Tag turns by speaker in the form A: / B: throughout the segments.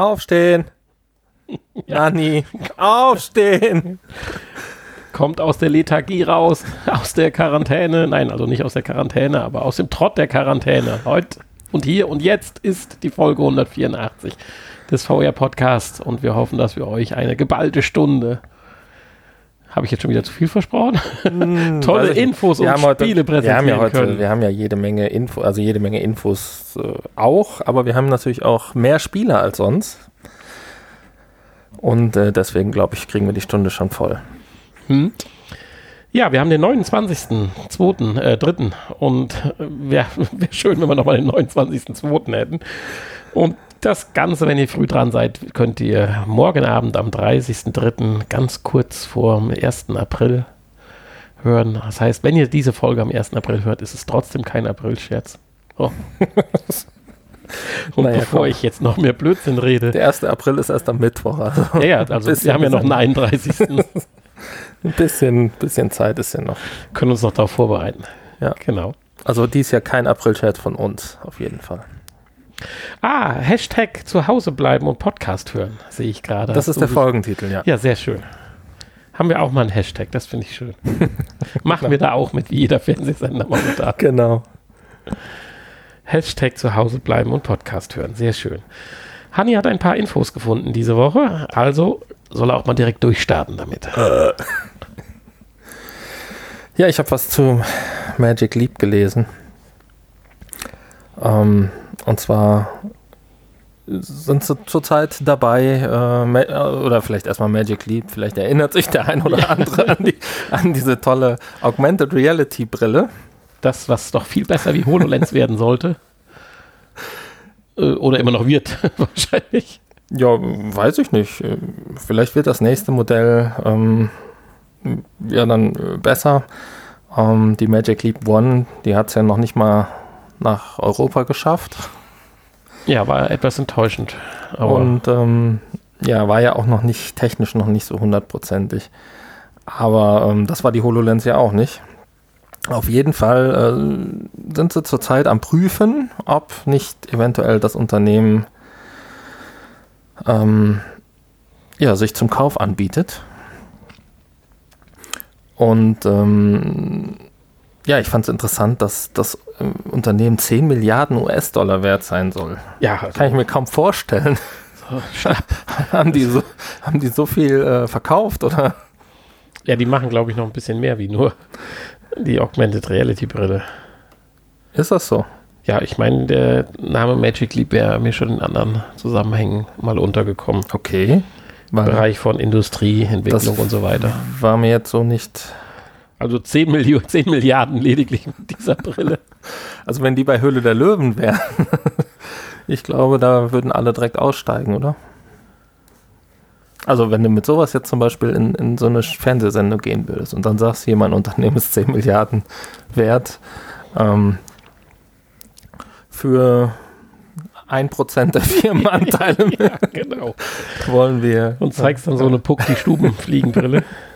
A: Aufstehen. Nani, aufstehen.
B: Kommt aus der Lethargie raus, aus der Quarantäne. Nein, also nicht aus der Quarantäne, aber aus dem Trott der Quarantäne. Heute und hier und jetzt ist die Folge 184 des VR Podcasts und wir hoffen, dass wir euch eine geballte Stunde habe ich jetzt schon wieder zu viel versprochen?
A: Hm,
B: Tolle. Infos
A: Wir
B: und
A: haben heute-
B: Spiele
A: Wir haben
B: präsentieren
A: ja heute,
B: können.
A: wir haben ja jede Menge Info, also jede Menge Infos äh, auch, aber wir haben natürlich auch mehr Spieler als sonst. Und äh, deswegen glaube ich, kriegen wir die Stunde schon voll.
B: Hm? Ja, wir haben den 29.2., äh, 3. und äh, wäre wär schön, wenn wir nochmal den 29.2. hätten. Und das Ganze, wenn ihr früh dran seid, könnt ihr morgen Abend am 30.3. ganz kurz vor dem 1. April hören. Das heißt, wenn ihr diese Folge am 1. April hört, ist es trotzdem kein April-Scherz. Oh. Und
A: Naja,
B: bevor
A: komm.
B: ich jetzt noch mehr Blödsinn rede,
A: Der 1. April ist erst am Mittwoch, also
B: ja, ja, also wir haben ja noch einen 31.
A: ein bisschen, bisschen Zeit ist ja noch.
B: können uns noch darauf vorbereiten.
A: Ja.
B: Genau.
A: Also dies Jahr kein April-Chat von uns, auf jeden Fall.
B: Ah, Hashtag zu Hause bleiben und Podcast hören, sehe ich gerade.
A: Das
B: Hast
A: ist der Folgentitel, ja.
B: Ja, sehr schön. Haben wir auch mal einen Hashtag, das finde ich schön. Machen wir da auch mit, wie jeder Fernsehsender momentan.
A: Genau.
B: Hashtag zu Hause bleiben und Podcast hören, sehr schön. Hanni hat ein paar Infos gefunden diese Woche, also soll er auch mal direkt durchstarten damit.
A: Ja, ich habe was zu Magic Leap gelesen. Ähm, und zwar sind sie zurzeit dabei, äh, äh, oder vielleicht erstmal Magic Leap, vielleicht erinnert sich der ein oder andere an, die, an diese tolle Augmented Reality Brille.
B: Das, was doch viel besser wie HoloLens werden sollte. Äh, Oder immer noch wird, wahrscheinlich.
A: Ja, weiß ich nicht. Vielleicht wird das nächste Modell ähm, ja dann besser. Ähm, die Magic Leap One, die hat es ja noch nicht mal nach Europa geschafft.
B: Ja, war etwas enttäuschend.
A: Und ähm, ja, war ja auch noch nicht technisch noch nicht so hundertprozentig. Aber ähm, das war die HoloLens ja auch nicht. Auf jeden Fall äh, sind sie zurzeit am Prüfen, ob nicht eventuell das Unternehmen ähm, ja, sich zum Kauf anbietet. Und ähm, ja, ich fand es interessant, dass das äh, Unternehmen 10 Milliarden US-Dollar wert sein soll.
B: ja, also,
A: Kann ich mir kaum vorstellen. haben, die so, haben die so viel äh, verkauft oder?
B: Ja, die machen, glaube ich, noch ein bisschen mehr wie nur die Augmented Reality Brille.
A: Ist das so?
B: Ja, ich meine, der Name Magic Leap wäre mir schon in anderen Zusammenhängen mal untergekommen.
A: Okay. Weil
B: Bereich von Industrie, Entwicklung und so weiter.
A: war mir jetzt so nicht.
B: Also 10, Millionen, 10 Milliarden lediglich mit dieser Brille.
A: Also wenn die bei Höhle der Löwen wären, ich glaube, da würden alle direkt aussteigen, oder? Also wenn du mit sowas jetzt zum Beispiel in, in so eine Fernsehsendung gehen würdest und dann sagst hier, mein Unternehmen ist 10 Milliarden wert, ähm, für 1% der Firmenanteile
B: ja, genau.
A: wollen wir.
B: Und zeigst dann so eine Puck die Stubenfliegenbrille.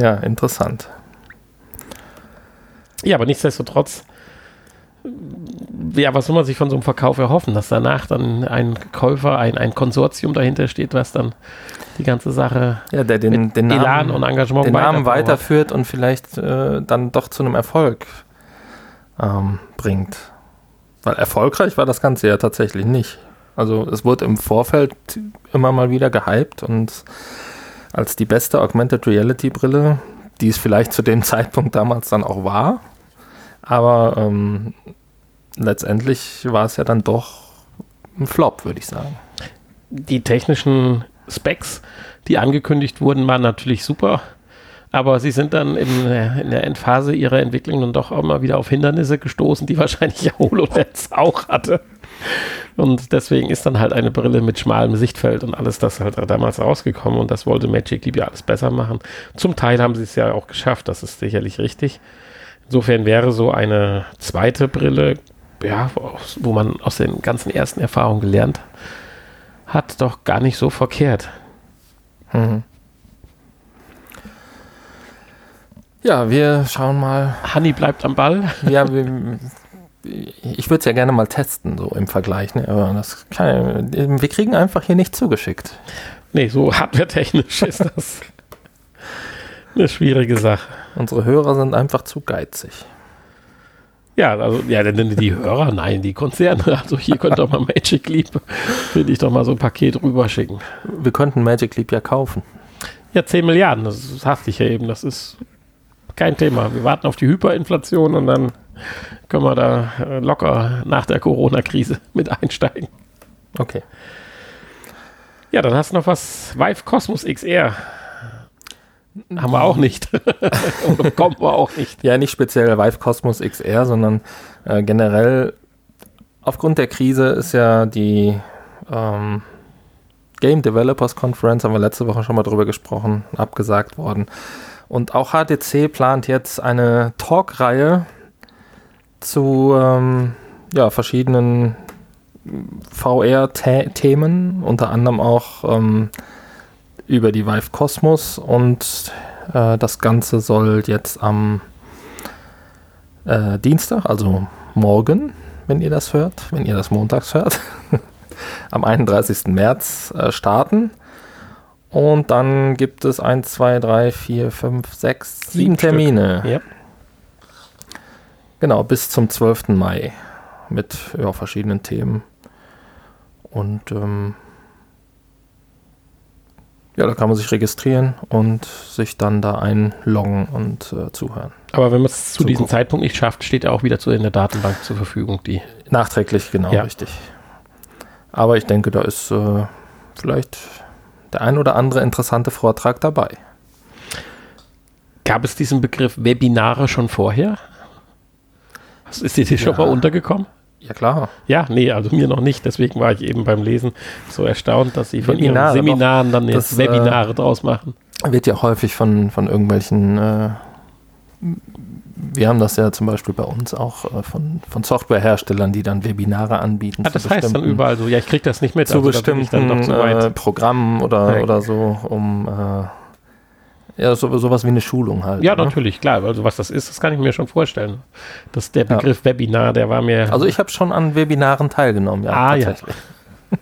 A: Ja, interessant.
B: Ja, aber nichtsdestotrotz, ja, was soll man sich von so einem Verkauf erhoffen, dass danach dann ein Käufer, ein, ein Konsortium dahinter steht, was dann die ganze Sache
A: Ja, der den,
B: mit
A: den
B: Elan
A: Namen,
B: und Engagement
A: den Namen weiterführt und vielleicht äh, dann doch zu einem Erfolg ähm, bringt. Weil erfolgreich war das Ganze ja tatsächlich nicht. Also es wurde im Vorfeld immer mal wieder gehypt und als die beste Augmented Reality Brille, die es vielleicht zu dem Zeitpunkt damals dann auch war, aber ähm, letztendlich war es ja dann doch ein Flop, würde ich sagen.
B: die technischen Specs, die angekündigt wurden, waren natürlich super. Aber sie sind dann äh, in der Endphase ihrer Entwicklung dann doch auch mal wieder auf Hindernisse gestoßen, die wahrscheinlich ja HoloLens auch hatte. Und deswegen ist dann halt eine Brille mit schmalem Sichtfeld und alles das halt damals rausgekommen. Und das wollte Magic Leap ja alles besser machen. Zum Teil haben sie es ja auch geschafft, das ist sicherlich richtig. Insofern wäre so eine zweite Brille, ja, wo man aus den ganzen ersten Erfahrungen gelernt hat, doch gar nicht so verkehrt.
A: Mhm. Ja, wir schauen mal.
B: Hanni bleibt am Ball.
A: Ja, wir, ich würde es ja gerne mal testen, so im Vergleich. Ne? Aber das kann, wir kriegen einfach hier nicht zugeschickt.
B: Nee, so hardware-technisch ist das eine schwierige Sache.
A: Unsere Hörer sind einfach zu geizig.
B: Ja, also, ja, denn die Hörer, nein, die Konzerne. Also hier könnt ihr mal Magic Leap, will ich doch mal so ein Paket rüberschicken.
A: Wir könnten Magic Leap ja kaufen.
B: Ja, 10 Milliarden, das hast ich ja eben, das ist kein Thema. Wir warten auf die Hyperinflation und dann können wir da äh, locker nach der Corona-Krise mit einsteigen.
A: Okay.
B: Ja, dann hast du noch was Vive Cosmos XR. Haben wir auch nicht. Oder bekommen wir auch nicht.
A: Ja, nicht speziell Vive Cosmos XR, sondern äh, generell aufgrund der Krise ist ja die ähm, Game Developers Conference, haben wir letzte Woche schon mal drüber gesprochen, abgesagt worden. Und auch HTC plant jetzt eine Talk-Reihe zu ähm, ja, verschiedenen VR-Themen, unter anderem auch ähm, über die Vive Cosmos und äh, das Ganze soll jetzt am äh, Dienstag, also morgen, wenn ihr das hört, wenn ihr das montags hört, am 31. März äh, starten. Und dann gibt es 1, 2, 3, 4, 5, 6, 7 Termine.
B: Ja.
A: Genau, bis zum 12. Mai mit ja, verschiedenen Themen. Und ähm, ja, da kann man sich registrieren und sich dann da einloggen und äh, zuhören.
B: Aber wenn man es zu diesem Zeitpunkt nicht schafft, steht er auch wieder zu in der Datenbank zur Verfügung. Die
A: Nachträglich, genau, ja. richtig. Aber ich denke, da ist äh, vielleicht der ein oder andere interessante Vortrag dabei.
B: Gab es diesen Begriff Webinare schon vorher? Ist dir ja. schon mal untergekommen?
A: Ja, klar.
B: Ja, nee, also mir noch nicht. Deswegen war ich eben beim Lesen so erstaunt, dass sie von ihren Seminaren dann jetzt das, Webinare äh, draus machen.
A: Wird ja häufig von, von irgendwelchen, äh, wir haben das ja zum Beispiel bei uns auch äh, von, von Softwareherstellern, die dann Webinare anbieten.
B: Ah, das heißt dann überall so, ja, ich kriege das nicht mit.
A: Zu also, bestimmten so äh, Programmen oder, oder so, um äh, ja, so, sowas wie eine Schulung halt.
B: Ja, ne? natürlich, klar. Also was das ist, das kann ich mir schon vorstellen. Das, der Begriff ja. Webinar, der war mir.
A: Also ich habe schon an Webinaren teilgenommen, ja.
B: Ah, tatsächlich. ja.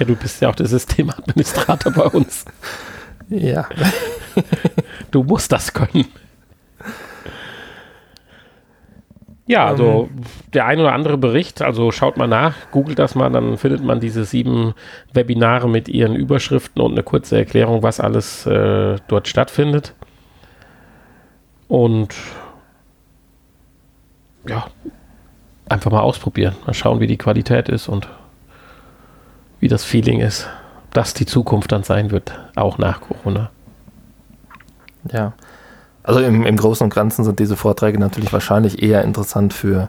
B: ja, du bist ja auch der Systemadministrator bei uns.
A: Ja.
B: du musst das können. Ja, also ähm, der ein oder andere Bericht, also schaut mal nach, googelt das mal, dann findet man diese sieben Webinare mit ihren Überschriften und eine kurze Erklärung, was alles äh, dort stattfindet. Und ja, einfach mal ausprobieren, mal schauen, wie die Qualität ist und wie das Feeling ist, dass die Zukunft dann sein wird, auch nach Corona.
A: Ja, also im, im Großen und Ganzen sind diese Vorträge natürlich wahrscheinlich eher interessant für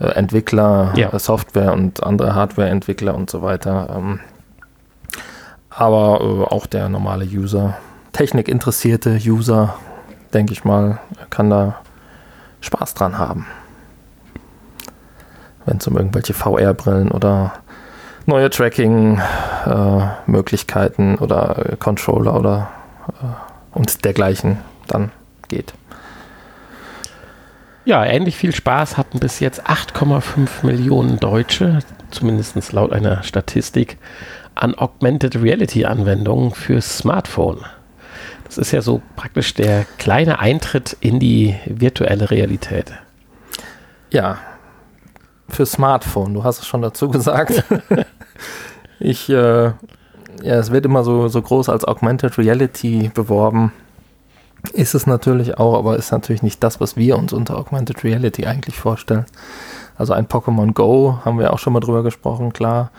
A: äh, Entwickler, ja. äh, Software und andere Hardware-Entwickler und so weiter. Ähm, aber äh, auch der normale User, technikinteressierte User, denke ich mal, kann da Spaß dran haben. Wenn es um irgendwelche VR-Brillen oder neue Tracking-Möglichkeiten äh, oder Controller oder äh, und dergleichen dann geht.
B: Ja, ähnlich viel Spaß hatten bis jetzt 8,5 Millionen Deutsche, zumindest laut einer Statistik, an Augmented Reality Anwendungen für Smartphone. Das ist ja so praktisch der kleine Eintritt in die virtuelle Realität.
A: Ja, für Smartphone, du hast es schon dazu gesagt. ich, äh, ja, es wird immer so, so groß als Augmented Reality beworben. Ist es natürlich auch, aber ist natürlich nicht das, was wir uns unter Augmented Reality eigentlich vorstellen. Also ein Pokémon Go, haben wir auch schon mal drüber gesprochen, klar.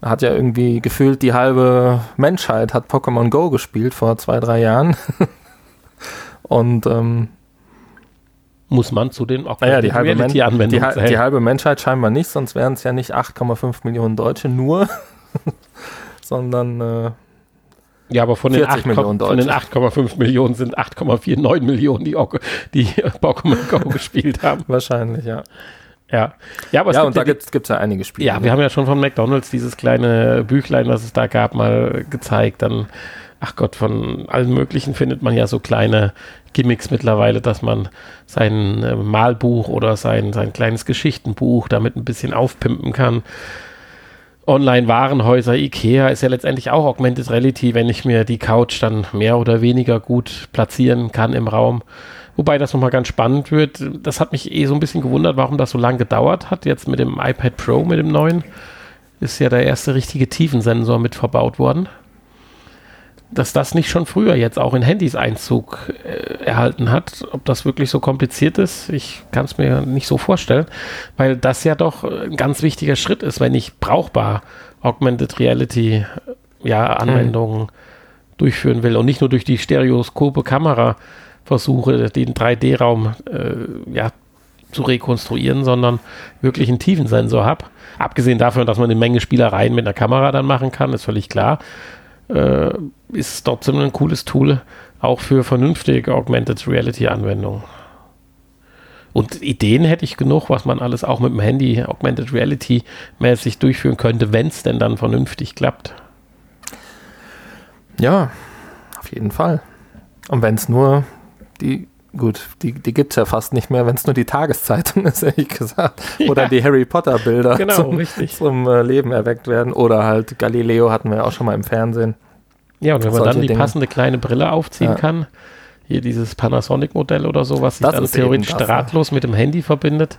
A: Hat ja irgendwie gefühlt die halbe Menschheit hat Pokémon Go gespielt vor zwei, drei Jahren. Und ähm,
B: muss man zu den
A: Augmented ja, Reality Anwendungen die, die halbe Menschheit scheinbar nicht, sonst wären es ja nicht 8,5 Millionen Deutsche nur, sondern äh,
B: ja, aber von den 8,5 Millionen sind 8,49 Millionen, die, die Pokémon Go gespielt haben.
A: Wahrscheinlich, ja.
B: Ja, ja,
A: aber ja und da gibt es ja einige Spiele.
B: Ja, wir haben ja schon von McDonalds dieses kleine Büchlein, was es da gab, mal gezeigt. Dann ach Gott, von allen möglichen findet man ja so kleine Gimmicks mittlerweile, dass man sein äh, Malbuch oder sein, sein kleines Geschichtenbuch damit ein bisschen aufpimpen kann. Online-Warenhäuser, Ikea ist ja letztendlich auch Augmented Reality, wenn ich mir die Couch dann mehr oder weniger gut platzieren kann im Raum. Wobei das nochmal ganz spannend wird. Das hat mich eh so ein bisschen gewundert, warum das so lange gedauert hat. Jetzt mit dem iPad Pro, mit dem neuen, ist ja der erste richtige Tiefensensor mit verbaut worden dass das nicht schon früher jetzt auch in Handys Einzug äh, erhalten hat. Ob das wirklich so kompliziert ist, ich kann es mir nicht so vorstellen, weil das ja doch ein ganz wichtiger Schritt ist, wenn ich brauchbar Augmented Reality ja, Anwendungen hm. durchführen will und nicht nur durch die stereoskope Kamera versuche, den 3D-Raum äh, ja, zu rekonstruieren, sondern wirklich einen Tiefensensor habe. Abgesehen davon, dass man eine Menge Spielereien mit einer Kamera dann machen kann, ist völlig klar äh, ist es trotzdem ein cooles Tool, auch für vernünftige Augmented Reality Anwendungen. Und Ideen hätte ich genug, was man alles auch mit dem Handy Augmented Reality mäßig durchführen könnte, wenn es denn dann vernünftig klappt.
A: Ja, auf jeden Fall. Und wenn es nur die, gut, die, die gibt es ja fast nicht mehr, wenn es nur die Tageszeitung ist, ehrlich gesagt. Oder ja. die Harry Potter Bilder
B: genau,
A: zum, zum äh, Leben erweckt werden. Oder halt Galileo hatten wir ja auch schon mal im Fernsehen.
B: Ja, und wenn man dann die Dinge. passende kleine Brille aufziehen ja. kann, hier dieses Panasonic-Modell oder so, was sich das dann theoretisch das, drahtlos ja. mit dem Handy verbindet,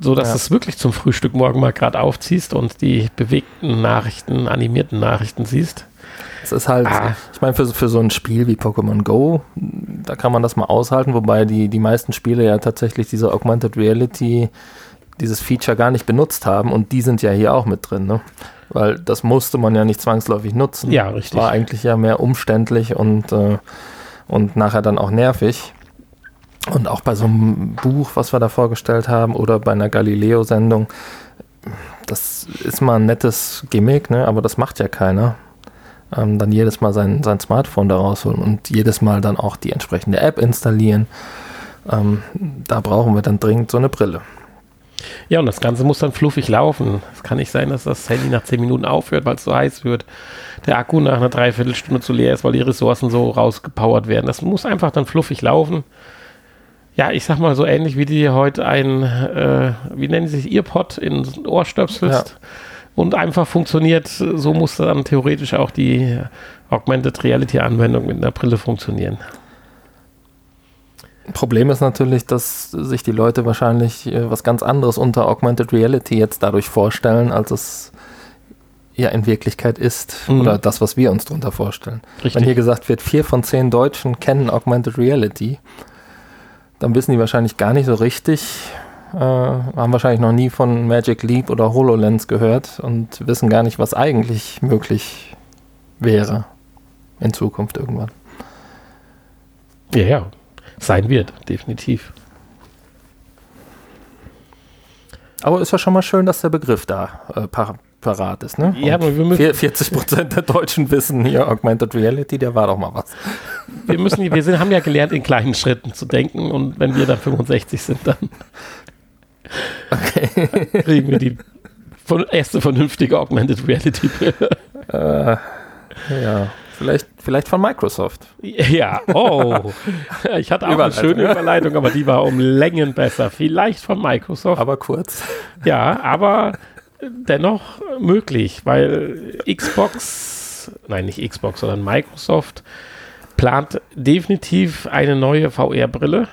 B: so dass ja. du es wirklich zum Frühstück morgen mal gerade aufziehst und die bewegten Nachrichten, animierten Nachrichten siehst.
A: Es ist halt, ah. ich meine, für, für so ein Spiel wie Pokémon Go, da kann man das mal aushalten, wobei die, die meisten Spiele ja tatsächlich diese Augmented Reality, dieses Feature gar nicht benutzt haben und die sind ja hier auch mit drin, ne? weil das musste man ja nicht zwangsläufig nutzen.
B: Ja, richtig.
A: War eigentlich ja mehr umständlich und, äh, und nachher dann auch nervig. Und auch bei so einem Buch, was wir da vorgestellt haben, oder bei einer Galileo-Sendung, das ist mal ein nettes Gimmick, ne? aber das macht ja keiner. Ähm, dann jedes Mal sein, sein Smartphone da rausholen und jedes Mal dann auch die entsprechende App installieren. Ähm, da brauchen wir dann dringend so eine Brille.
B: Ja, und das Ganze muss dann fluffig laufen. Es kann nicht sein, dass das Handy nach 10 Minuten aufhört, weil es so heiß wird. Der Akku nach einer Dreiviertelstunde zu leer ist, weil die Ressourcen so rausgepowert werden. Das muss einfach dann fluffig laufen. Ja, ich sag mal so ähnlich wie die heute ein, äh, wie nennen sie sich, Earpod in Ohr stöpselst ja. Und einfach funktioniert. So muss dann theoretisch auch die Augmented Reality Anwendung mit einer Brille funktionieren.
A: Problem ist natürlich, dass sich die Leute wahrscheinlich äh, was ganz anderes unter Augmented Reality jetzt dadurch vorstellen, als es ja in Wirklichkeit ist. Mhm. Oder das, was wir uns darunter vorstellen. Richtig. Wenn hier gesagt wird, vier von zehn Deutschen kennen Augmented Reality, dann wissen die wahrscheinlich gar nicht so richtig, äh, haben wahrscheinlich noch nie von Magic Leap oder HoloLens gehört und wissen gar nicht, was eigentlich möglich wäre in Zukunft irgendwann.
B: Ja, ja, sein wird, definitiv.
A: Aber ist ja schon mal schön, dass der Begriff da äh, par parat ist. Ne?
B: Ja, aber wir müssen
A: 40 Prozent der Deutschen wissen hier Augmented Reality, der war doch mal was.
B: Wir müssen, wir sind, haben ja gelernt, in kleinen Schritten zu denken und wenn wir dann 65 sind, dann okay. kriegen wir die erste vernünftige Augmented Reality Brille.
A: Äh, ja. Vielleicht, vielleicht von Microsoft.
B: Ja, oh. Ich hatte auch eine schöne Überleitung, aber die war um Längen besser. Vielleicht von Microsoft.
A: Aber kurz.
B: Ja, aber dennoch möglich, weil Xbox, nein, nicht Xbox, sondern Microsoft plant definitiv eine neue VR-Brille.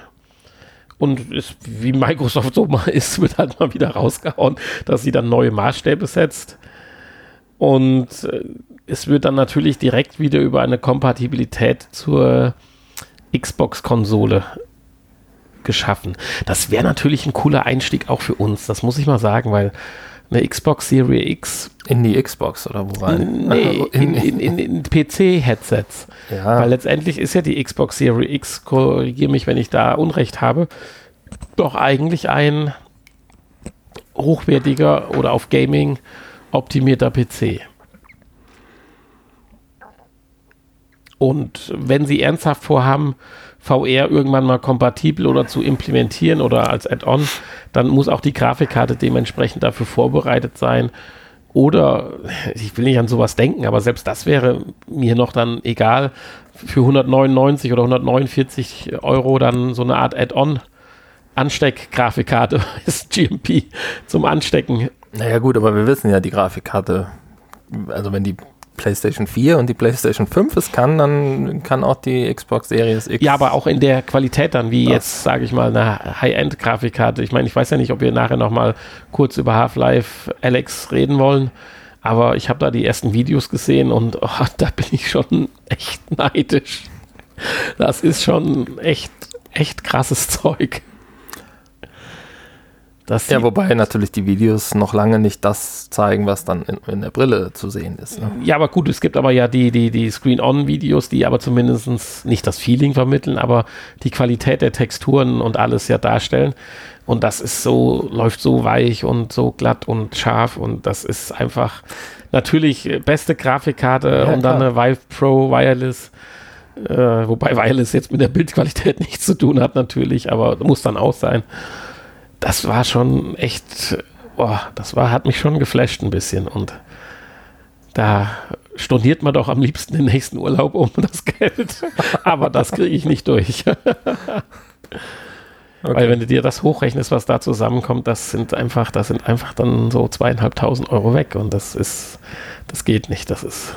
B: Und ist, wie Microsoft so mal ist, wird halt mal wieder rausgehauen, dass sie dann neue Maßstäbe setzt. Und äh, es wird dann natürlich direkt wieder über eine Kompatibilität zur Xbox-Konsole geschaffen. Das wäre natürlich ein cooler Einstieg auch für uns, das muss ich mal sagen, weil eine Xbox Series X.
A: In die Xbox oder wo rein?
B: Nee, in, in, in, in PC-Headsets. Ja. Weil letztendlich ist ja die Xbox Series X, korrigiere mich, wenn ich da Unrecht habe, doch eigentlich ein hochwertiger oder auf Gaming optimierter PC. Und wenn Sie ernsthaft vorhaben, VR irgendwann mal kompatibel oder zu implementieren oder als Add-on, dann muss auch die Grafikkarte dementsprechend dafür vorbereitet sein. Oder ich will nicht an sowas denken, aber selbst das wäre mir noch dann egal, für 199 oder 149 Euro dann so eine Art Add-on Ansteck-Grafikkarte ist GMP zum Anstecken.
A: Naja gut, aber wir wissen ja, die Grafikkarte, also wenn die PlayStation 4 und die PlayStation 5 es kann, dann kann auch die Xbox Series X.
B: Ja, aber auch in der Qualität dann, wie das. jetzt, sage ich mal, eine High-End-Grafikkarte. Ich meine, ich weiß ja nicht, ob wir nachher nochmal kurz über Half-Life Alex reden wollen, aber ich habe da die ersten Videos gesehen und oh, da bin ich schon echt neidisch. Das ist schon echt, echt krasses Zeug.
A: Ja, wobei natürlich die Videos noch lange nicht das zeigen, was dann in, in der Brille zu sehen ist. Ne?
B: Ja, aber gut, es gibt aber ja die, die, die Screen-On-Videos, die aber zumindest nicht das Feeling vermitteln, aber die Qualität der Texturen und alles ja darstellen. Und das ist so, läuft so weich und so glatt und scharf und das ist einfach natürlich beste Grafikkarte ja, und dann eine Vive Pro Wireless. Äh, wobei Wireless jetzt mit der Bildqualität nichts zu tun hat, natürlich, aber muss dann auch sein das war schon echt, boah, das war, hat mich schon geflasht ein bisschen und da storniert man doch am liebsten den nächsten Urlaub um das Geld. Aber das kriege ich nicht durch. Okay. Weil wenn du dir das hochrechnest, was da zusammenkommt, das sind einfach, das sind einfach dann so zweieinhalbtausend Euro weg und das ist, das geht nicht. Das ist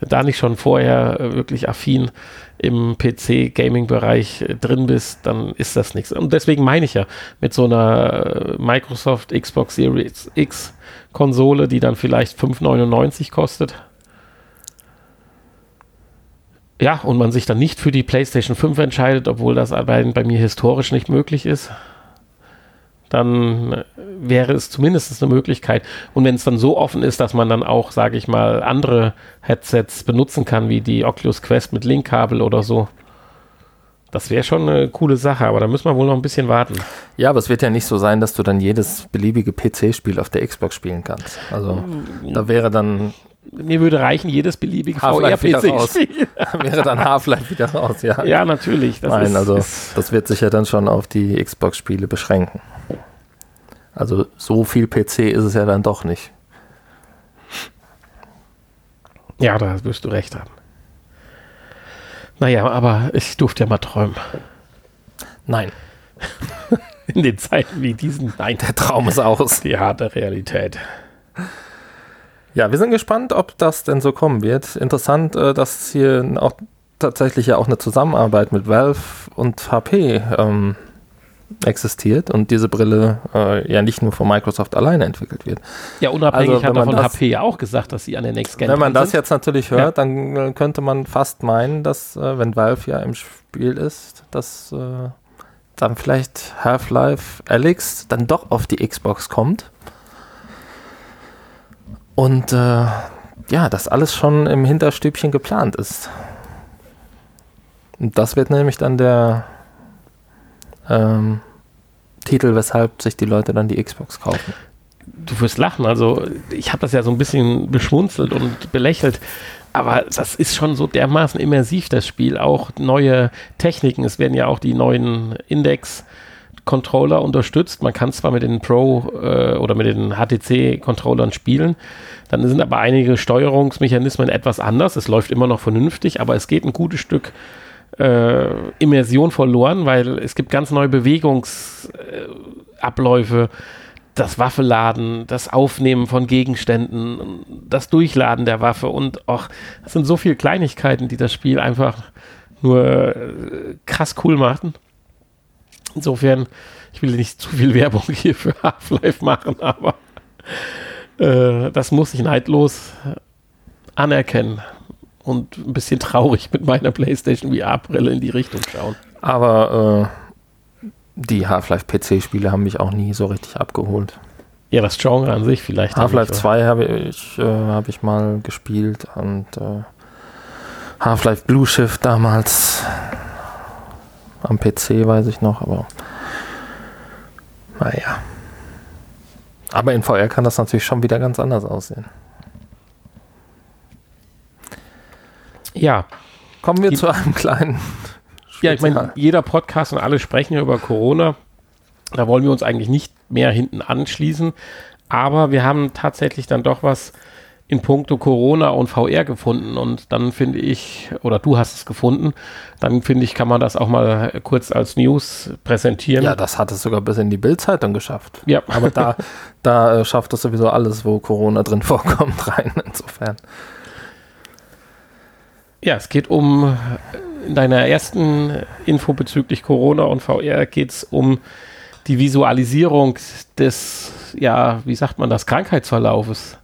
B: da nicht schon vorher wirklich affin im PC-Gaming-Bereich äh, drin bist, dann ist das nichts. Und deswegen meine ich ja, mit so einer äh, Microsoft Xbox Series X Konsole, die dann vielleicht 5,99 kostet. Ja, und man sich dann nicht für die PlayStation 5 entscheidet, obwohl das bei, bei mir historisch nicht möglich ist dann wäre es zumindest eine Möglichkeit. Und wenn es dann so offen ist, dass man dann auch, sage ich mal, andere Headsets benutzen kann, wie die Oculus Quest mit Linkkabel oder so. Das wäre schon eine coole Sache, aber da müssen wir wohl noch ein bisschen warten.
A: Ja, aber es wird ja nicht so sein, dass du dann jedes beliebige PC-Spiel auf der Xbox spielen kannst. Also da wäre dann.
B: Mir würde reichen, jedes beliebige VR-PC-Spiel.
A: wäre dann Half-Life wieder raus, ja.
B: Ja, natürlich.
A: Nein, ist, also ist das wird sich ja dann schon auf die Xbox-Spiele beschränken. Also so viel PC ist es ja dann doch nicht.
B: Ja, da wirst du recht haben. Naja, aber ich durfte ja mal träumen.
A: Nein.
B: In den Zeiten wie diesen.
A: Nein. Der Traum ist aus.
B: Die harte Realität.
A: Ja, wir sind gespannt, ob das denn so kommen wird. Interessant, äh, dass hier auch tatsächlich ja auch eine Zusammenarbeit mit Valve und HP ähm, existiert und diese Brille äh, ja nicht nur von Microsoft alleine entwickelt wird.
B: Ja, unabhängig also, hat davon HP ja auch gesagt, dass sie an der Next Gen
A: Wenn man das sind. jetzt natürlich hört, ja. dann äh, könnte man fast meinen, dass, äh, wenn Valve ja im Spiel ist, dass äh, dann vielleicht Half-Life Alyx dann doch auf die Xbox kommt. Und äh, ja, das alles schon im Hinterstübchen geplant ist. Und das wird nämlich dann der ähm, Titel, weshalb sich die Leute dann die Xbox kaufen.
B: Du wirst lachen, also ich habe das ja so ein bisschen beschmunzelt und belächelt, aber das ist schon so dermaßen immersiv, das Spiel. Auch neue Techniken, es werden ja auch die neuen Index- Controller unterstützt. Man kann zwar mit den Pro äh, oder mit den HTC-Controllern spielen, dann sind aber einige Steuerungsmechanismen etwas anders. Es läuft immer noch vernünftig, aber es geht ein gutes Stück äh, Immersion verloren, weil es gibt ganz neue Bewegungsabläufe. das Waffeladen, das Aufnehmen von Gegenständen, das Durchladen der Waffe und auch, das sind so viele Kleinigkeiten, die das Spiel einfach nur äh, krass cool machen. Insofern, ich will nicht zu viel Werbung hier für Half-Life machen, aber äh, das muss ich neidlos anerkennen und ein bisschen traurig mit meiner PlayStation VR-Brille in die Richtung schauen.
A: Aber äh, die Half-Life PC-Spiele haben mich auch nie so richtig abgeholt.
B: Ja, das Genre an sich vielleicht.
A: Half-Life 2 habe ich, äh, hab ich mal gespielt und äh, Half-Life Blue Shift damals am PC, weiß ich noch, aber naja. Aber in VR kann das natürlich schon wieder ganz anders aussehen.
B: Ja.
A: Kommen wir die, zu einem kleinen.
B: Ja, ich meine, jeder Podcast und alle sprechen ja über Corona. Da wollen wir uns eigentlich nicht mehr hinten anschließen. Aber wir haben tatsächlich dann doch was in puncto Corona und VR gefunden und dann finde ich, oder du hast es gefunden, dann finde ich, kann man das auch mal kurz als News präsentieren.
A: Ja, das hat es sogar bis in die Bildzeitung geschafft.
B: Ja.
A: Aber da, da äh, schafft es sowieso alles, wo Corona drin vorkommt, rein, insofern.
B: Ja, es geht um, in deiner ersten Info bezüglich Corona und VR geht es um die Visualisierung des, ja, wie sagt man das, Krankheitsverlaufes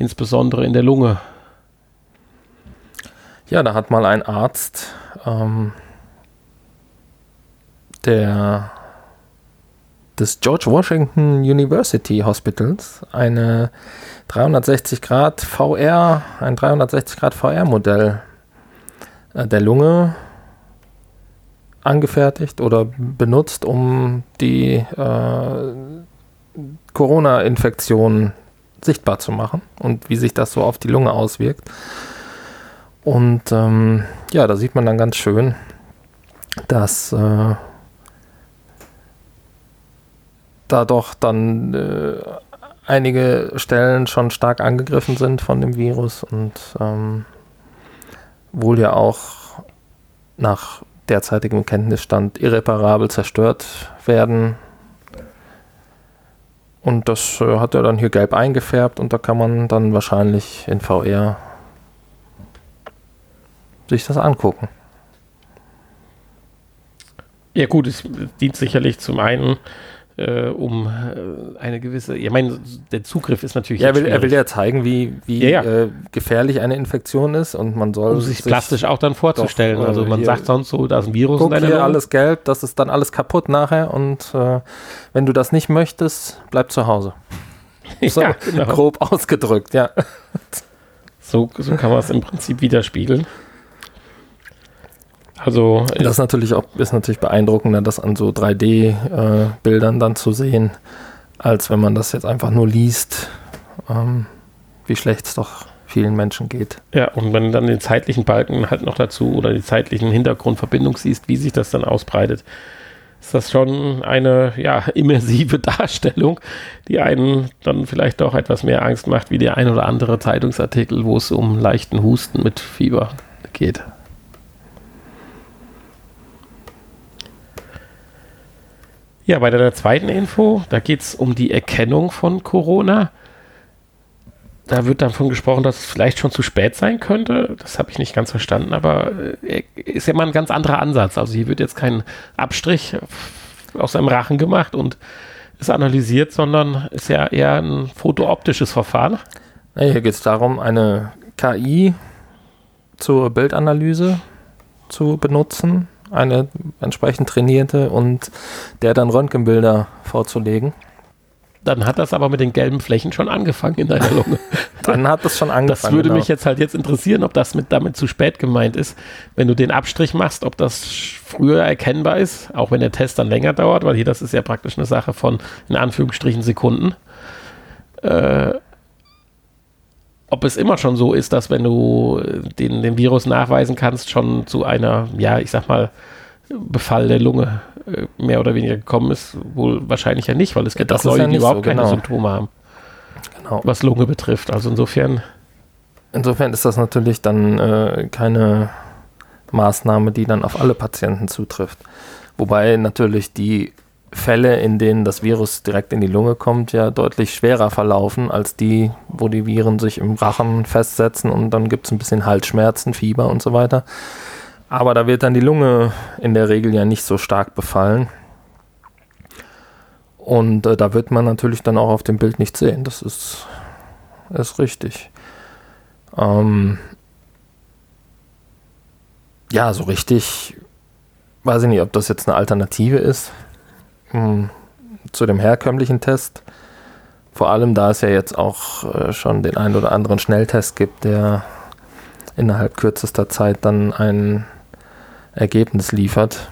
B: insbesondere in der Lunge.
A: Ja, da hat mal ein Arzt ähm, der des George Washington University Hospitals eine 360 Grad VR, ein 360 Grad VR-Modell äh, der Lunge angefertigt oder benutzt, um die äh, Corona-Infektion sichtbar zu machen und wie sich das so auf die Lunge auswirkt. Und ähm, ja, da sieht man dann ganz schön, dass äh, da doch dann äh, einige Stellen schon stark angegriffen sind von dem Virus und ähm, wohl ja auch nach derzeitigem Kenntnisstand irreparabel zerstört werden und das äh, hat er dann hier gelb eingefärbt und da kann man dann wahrscheinlich in VR sich das angucken.
B: Ja gut, es dient sicherlich zum einen äh, um äh, eine gewisse, ich meine, der Zugriff ist natürlich.
A: Ja, er will, er will ja zeigen, wie, wie
B: ja, ja.
A: Äh, gefährlich eine Infektion ist und man soll.
B: Um sich, sich plastisch auch dann vorzustellen. Doch, also man sagt sonst so, da ist ein Virus
A: guck in hier alles gelb, das ist dann alles kaputt nachher und äh, wenn du das nicht möchtest, bleib zu Hause. So ja, genau. grob ausgedrückt, ja.
B: So, so kann man es im Prinzip widerspiegeln. Also
A: das ist natürlich auch ist natürlich beeindruckender, das an so 3D-Bildern äh, dann zu sehen, als wenn man das jetzt einfach nur liest, ähm, wie schlecht es doch vielen Menschen geht.
B: Ja, und wenn du dann den zeitlichen Balken halt noch dazu oder die zeitlichen Hintergrundverbindung siehst, wie sich das dann ausbreitet, ist das schon eine ja, immersive Darstellung, die einen dann vielleicht doch etwas mehr Angst macht, wie der ein oder andere Zeitungsartikel, wo es um leichten Husten mit Fieber geht. Ja, bei der zweiten Info, da geht es um die Erkennung von Corona. Da wird davon gesprochen, dass es vielleicht schon zu spät sein könnte. Das habe ich nicht ganz verstanden, aber äh, ist ja mal ein ganz anderer Ansatz. Also hier wird jetzt kein Abstrich aus seinem Rachen gemacht und ist analysiert, sondern ist ja eher ein fotooptisches Verfahren.
A: hier geht es darum, eine KI zur Bildanalyse zu benutzen eine entsprechend trainierte und der dann Röntgenbilder vorzulegen.
B: Dann hat das aber mit den gelben Flächen schon angefangen in deiner Lunge.
A: dann hat das schon angefangen.
B: Das würde genau. mich jetzt halt jetzt interessieren, ob das mit, damit zu spät gemeint ist. Wenn du den Abstrich machst, ob das früher erkennbar ist, auch wenn der Test dann länger dauert, weil hier das ist ja praktisch eine Sache von in Anführungsstrichen Sekunden. Äh, ob es immer schon so ist, dass wenn du den, den Virus nachweisen kannst, schon zu einer, ja, ich sag mal, Befall der Lunge äh, mehr oder weniger gekommen ist, wohl wahrscheinlich ja nicht, weil es gibt
A: ja,
B: Leute,
A: ja
B: die überhaupt
A: so,
B: keine
A: genau.
B: Symptome haben. Genau. Was Lunge betrifft. Also insofern.
A: Insofern ist das natürlich dann äh, keine Maßnahme, die dann auf alle Patienten zutrifft. Wobei natürlich die Fälle, in denen das Virus direkt in die Lunge kommt, ja deutlich schwerer verlaufen als die, wo die Viren sich im Rachen festsetzen und dann gibt es ein bisschen Halsschmerzen, Fieber und so weiter. Aber da wird dann die Lunge in der Regel ja nicht so stark befallen. Und äh, da wird man natürlich dann auch auf dem Bild nicht sehen. Das ist, ist richtig. Ähm ja, so richtig weiß ich nicht, ob das jetzt eine Alternative ist hm, zu dem herkömmlichen Test. Vor allem, da es ja jetzt auch äh, schon den einen oder anderen Schnelltest gibt, der innerhalb kürzester Zeit dann ein Ergebnis liefert.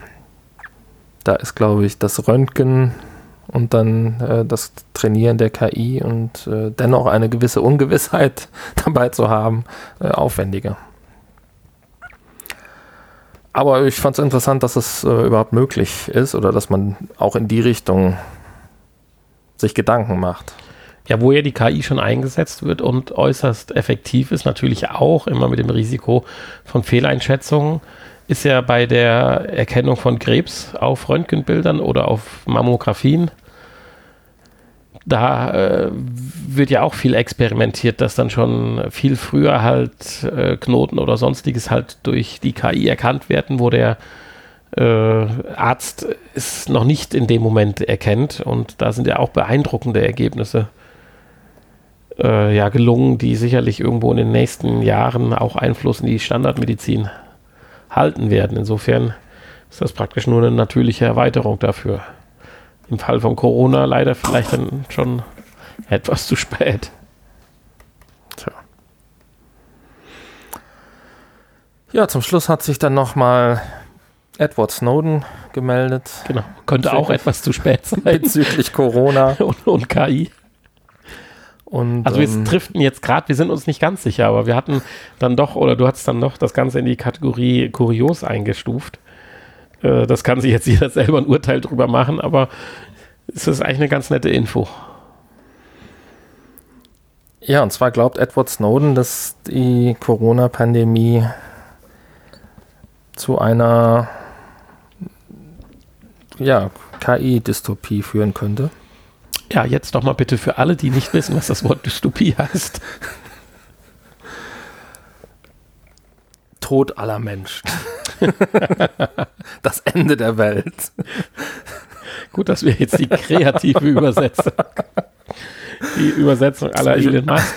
A: Da ist, glaube ich, das Röntgen und dann äh, das Trainieren der KI und äh, dennoch eine gewisse Ungewissheit dabei zu haben, äh, aufwendiger. Aber ich fand es interessant, dass es äh, überhaupt möglich ist oder dass man auch in die Richtung sich Gedanken macht.
B: Ja, wo ja die KI schon eingesetzt wird und äußerst effektiv ist, natürlich auch immer mit dem Risiko von Fehleinschätzungen, ist ja bei der Erkennung von Krebs auf Röntgenbildern oder auf Mammografien. Da äh, wird ja auch viel experimentiert, dass dann schon viel früher halt äh, Knoten oder sonstiges halt durch die KI erkannt werden, wo der äh, Arzt es noch nicht in dem Moment erkennt. Und da sind ja auch beeindruckende Ergebnisse äh, ja, gelungen, die sicherlich irgendwo in den nächsten Jahren auch Einfluss in die Standardmedizin halten werden. Insofern ist das praktisch nur eine natürliche Erweiterung dafür. Im Fall von Corona leider vielleicht dann schon etwas zu spät.
A: Tja. Ja, zum Schluss hat sich dann nochmal Edward Snowden gemeldet.
B: Genau. Könnte auch etwas zu spät sein.
A: Bezüglich Corona.
B: und, und KI. Und, also wir ähm, driften jetzt gerade, wir sind uns nicht ganz sicher, aber wir hatten dann doch, oder du hast dann noch das Ganze in die Kategorie kurios eingestuft. Äh, das kann sich jetzt jeder selber ein Urteil drüber machen, aber es ist eigentlich eine ganz nette Info.
A: Ja, und zwar glaubt Edward Snowden, dass die Corona-Pandemie zu einer ja, KI-Dystopie führen könnte.
B: Ja, jetzt doch mal bitte für alle, die nicht wissen, was das Wort Dystopie heißt.
A: Tod aller Menschen. das Ende der Welt.
B: Gut, dass wir jetzt die kreative Übersetzung, die Übersetzung aller Elon Musk.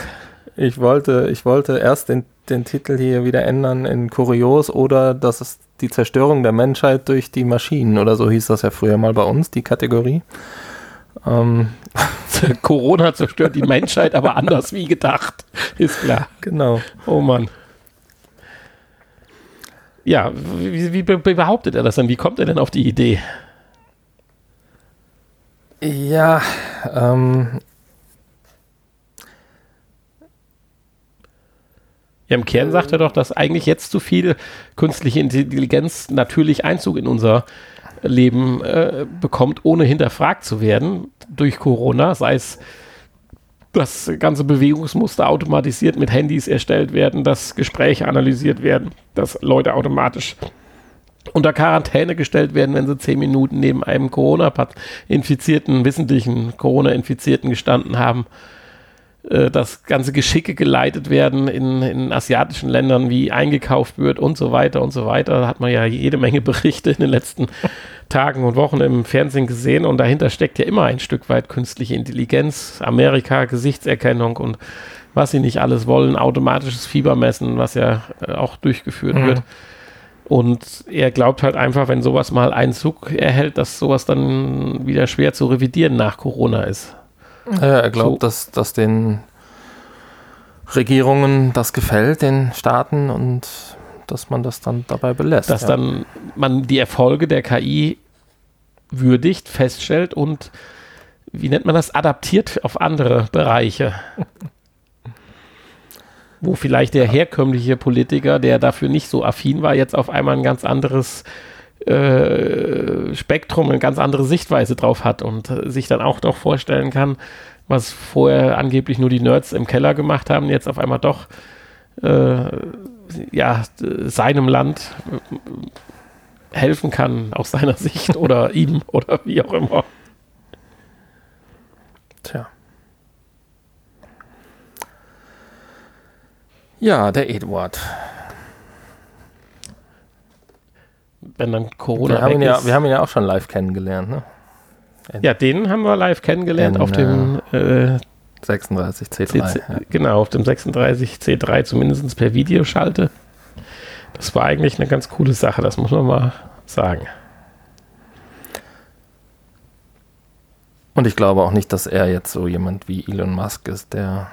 A: Ich wollte, ich wollte erst den, den Titel hier wieder ändern in Kurios oder das ist die Zerstörung der Menschheit durch die Maschinen oder so hieß das ja früher mal bei uns, die Kategorie.
B: Ähm. Corona zerstört die Menschheit, aber anders wie gedacht. Ist klar.
A: Genau.
B: Oh Mann. Ja, wie, wie, behauptet er das denn? Wie kommt er denn auf die Idee?
A: Ja, ähm,
B: Ja, im Kern sagt er doch, dass eigentlich jetzt zu viel künstliche Intelligenz natürlich Einzug in unser Leben äh, bekommt, ohne hinterfragt zu werden durch Corona, sei es dass ganze Bewegungsmuster automatisiert mit Handys erstellt werden, dass Gespräche analysiert werden, dass Leute automatisch unter Quarantäne gestellt werden, wenn sie zehn Minuten neben einem Corona-infizierten, wissentlichen Corona-Infizierten gestanden haben. Äh, dass ganze Geschicke geleitet werden in, in asiatischen Ländern, wie eingekauft wird und so weiter und so weiter. Da hat man ja jede Menge Berichte in den letzten Tagen und Wochen im Fernsehen gesehen und dahinter steckt ja immer ein Stück weit künstliche Intelligenz, Amerika, Gesichtserkennung und was sie nicht alles wollen, automatisches Fiebermessen, was ja äh, auch durchgeführt mhm. wird. Und er glaubt halt einfach, wenn sowas mal Einzug erhält, dass sowas dann wieder schwer zu revidieren nach Corona ist.
A: Er glaubt, so. dass, dass den Regierungen das gefällt, den Staaten, und dass man das dann dabei belässt.
B: Dass ja. dann man die Erfolge der KI würdigt, feststellt und, wie nennt man das, adaptiert auf andere Bereiche. Wo vielleicht der herkömmliche Politiker, der dafür nicht so affin war, jetzt auf einmal ein ganz anderes äh, Spektrum, eine ganz andere Sichtweise drauf hat und äh, sich dann auch noch vorstellen kann, was vorher angeblich nur die Nerds im Keller gemacht haben, jetzt auf einmal doch äh, ja, seinem Land äh, helfen kann aus seiner Sicht oder ihm oder wie auch immer.
A: Tja. Ja, der Eduard
B: wenn dann Corona
A: wir haben, ja, wir haben ihn ja auch schon live kennengelernt, ne?
B: In, ja, den haben wir live kennengelernt in, auf dem äh,
A: 36 C3.
B: C, ja. Genau, auf dem 36 C3 zumindest per Videoschalte. Das war eigentlich eine ganz coole Sache, das muss man mal sagen.
A: Und ich glaube auch nicht, dass er jetzt so jemand wie Elon Musk ist, der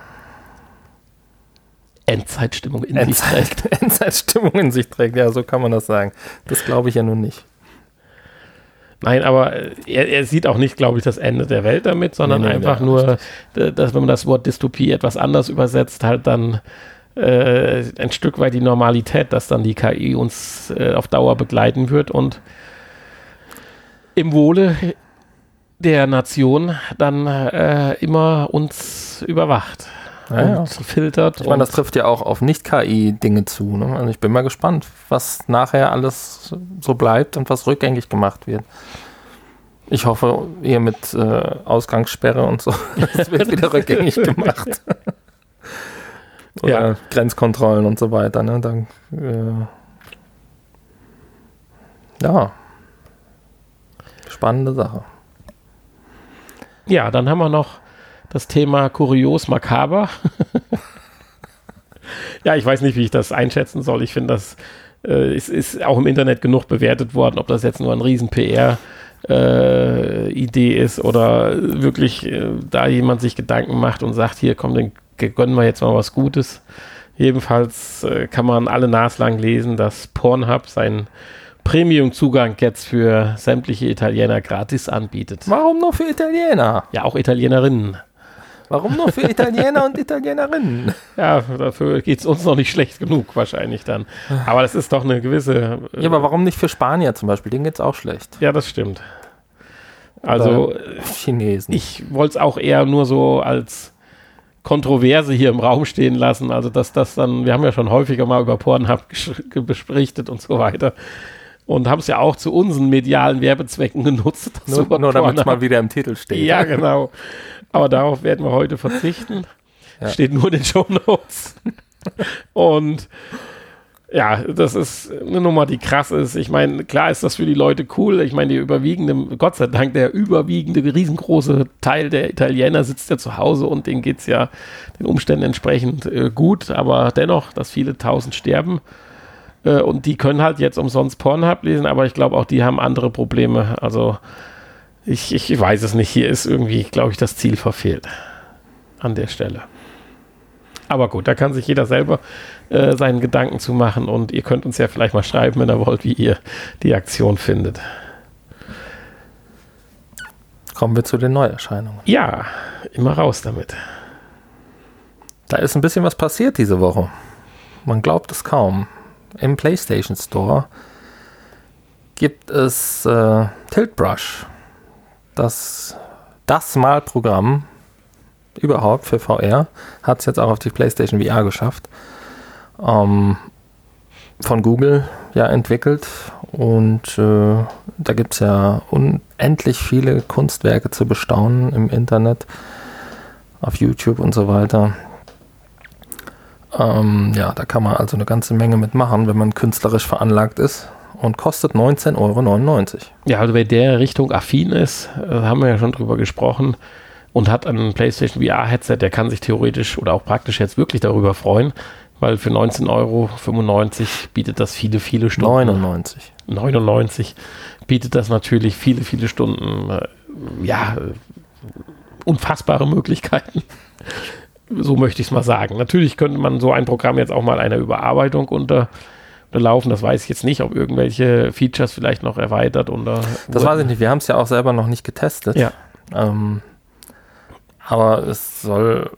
B: Endzeitstimmung
A: in Endzeit, sich trägt. Endzeitstimmung in sich trägt, ja, so kann man das sagen. Das glaube ich ja nun nicht.
B: Nein, aber er, er sieht auch nicht, glaube ich, das Ende der Welt damit, sondern nee, nee, einfach nur, dass wenn man das Wort Dystopie etwas anders übersetzt, halt dann äh, ein Stück weit die Normalität, dass dann die KI uns äh, auf Dauer begleiten wird und im Wohle der Nation dann äh, immer uns überwacht
A: Ja, ja.
B: filtert.
A: Ich meine, das trifft ja auch auf Nicht-KI-Dinge zu. Ne? Also ich bin mal gespannt, was nachher alles so bleibt und was rückgängig gemacht wird. Ich hoffe, ihr mit äh, Ausgangssperre und so, das wird wieder rückgängig gemacht. Oder
B: Ja.
A: Grenzkontrollen und so weiter. Ne? Dann, äh, ja. Spannende Sache.
B: Ja, dann haben wir noch das Thema kurios makaber. ja, ich weiß nicht, wie ich das einschätzen soll. Ich finde, das äh, ist, ist auch im Internet genug bewertet worden, ob das jetzt nur ein riesen PR äh, Idee ist oder wirklich äh, da jemand sich Gedanken macht und sagt, hier komm, dann gönnen wir jetzt mal was Gutes. Jedenfalls äh, kann man alle naslang lesen, dass Pornhub seinen Premium-Zugang jetzt für sämtliche Italiener gratis anbietet.
A: Warum nur für Italiener?
B: Ja, auch Italienerinnen.
A: Warum nur für Italiener und Italienerinnen?
B: Ja, dafür geht es uns noch nicht schlecht genug wahrscheinlich dann. Aber das ist doch eine gewisse. äh,
A: Ja, aber warum nicht für Spanier zum Beispiel? Denen geht's auch schlecht.
B: ja, das stimmt. Also,
A: Oder Chinesen.
B: ich wollte es auch eher nur so als Kontroverse hier im Raum stehen lassen. Also, dass das dann, wir haben ja schon häufiger mal über Pornhub berichtet und so weiter. Und haben es ja auch zu unseren medialen Werbezwecken genutzt.
A: nur, nur damit es mal wieder im Titel steht.
B: Ja, genau. Aber darauf werden wir heute verzichten.
A: Ja.
B: Steht nur in den Show Notes. Und ja, das ist eine Nummer, die krass ist. Ich meine, klar ist das für die Leute cool. Ich meine, die überwiegende, Gott sei Dank, der überwiegende, riesengroße Teil der Italiener sitzt ja zu Hause und denen geht es ja den Umständen entsprechend äh, gut. Aber dennoch, dass viele tausend sterben. Äh, und die können halt jetzt umsonst Pornhub lesen, aber ich glaube, auch die haben andere Probleme. Also ich, ich weiß es nicht. Hier ist irgendwie, glaube ich, das Ziel verfehlt. An der Stelle. Aber gut, da kann sich jeder selber äh, seinen Gedanken zu machen und ihr könnt uns ja vielleicht mal schreiben, wenn ihr wollt, wie ihr die Aktion findet.
A: Kommen wir zu den Neuerscheinungen.
B: Ja, immer raus damit.
A: Da ist ein bisschen was passiert diese Woche. Man glaubt es kaum. Im PlayStation Store gibt es äh, Tilt Brush. Das, das Malprogramm überhaupt für VR hat es jetzt auch auf die PlayStation VR geschafft. Ähm, von Google ja entwickelt und äh, da gibt es ja unendlich viele Kunstwerke zu bestaunen im Internet, auf YouTube und so weiter. Ähm, ja, da kann man also eine ganze Menge mitmachen, wenn man künstlerisch veranlagt ist und kostet 19,99 Euro.
B: Ja, also wer der Richtung affin ist, äh, haben wir ja schon drüber gesprochen und hat ein PlayStation VR-Headset, der kann sich theoretisch oder auch praktisch jetzt wirklich darüber freuen, weil für 19,95 Euro bietet das viele, viele Stunden.
A: 99.
B: 99 bietet das natürlich viele, viele Stunden, äh, ja, unfassbare Möglichkeiten. So möchte ich es mal sagen. Natürlich könnte man so ein Programm jetzt auch mal einer Überarbeitung unter, unterlaufen. Das weiß ich jetzt nicht, ob irgendwelche Features vielleicht noch erweitert oder.
A: Das weiß ich nicht. Wir haben es ja auch selber noch nicht getestet.
B: Ja.
A: Ähm, aber es soll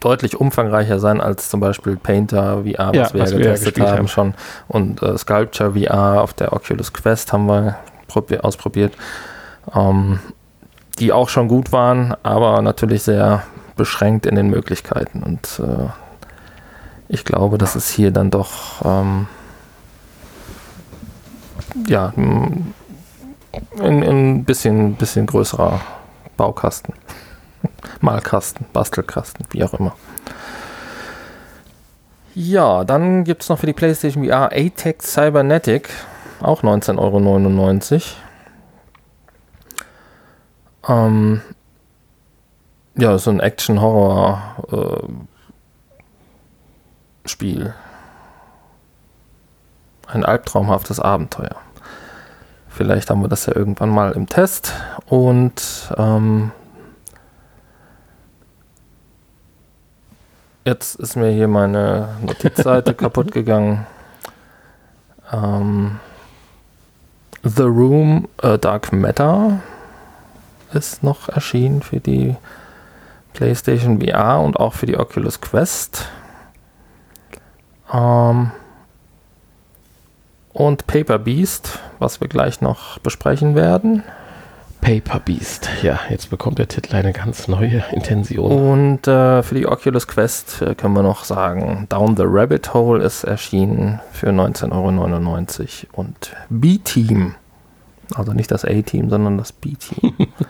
A: deutlich umfangreicher sein als zum Beispiel Painter VR, was
B: Ja,
A: wir
B: was
A: ja
B: wir ja
A: getestet haben,
B: haben.
A: schon. Und äh, Sculpture VR auf der Oculus Quest haben wir probi- ausprobiert. Ähm, die auch schon gut waren, aber natürlich sehr beschränkt in den Möglichkeiten. Und äh, ich glaube, das ist hier dann doch ähm, ja ein, ein, bisschen, bisschen größerer Baukasten. Malkasten, Bastelkasten, wie auch immer. Ja, dann gibt es noch für die PlayStation VR ATEX Cybernetic, auch 19,99 Euro. Ähm, ja, so ein Action-Horror-Spiel. ein albtraumhaftes Abenteuer. Vielleicht haben wir das ja irgendwann mal im Test. Und ähm, jetzt ist mir hier meine Notizseite kaputt gegangen. Ähm, The Room A Dark Matter ist noch erschienen für die PlayStation VR und auch für die Oculus Quest. Ähm, und Paper Beast, was wir gleich noch besprechen werden.
B: Paper Beast. Ja, jetzt bekommt der Titel eine ganz neue Intention.
A: Und äh, für die Oculus Quest äh, können wir noch sagen, Down the Rabbit Hole ist erschienen für 19,99 Euro und B-Team, also nicht das A-Team, sondern das B-Team,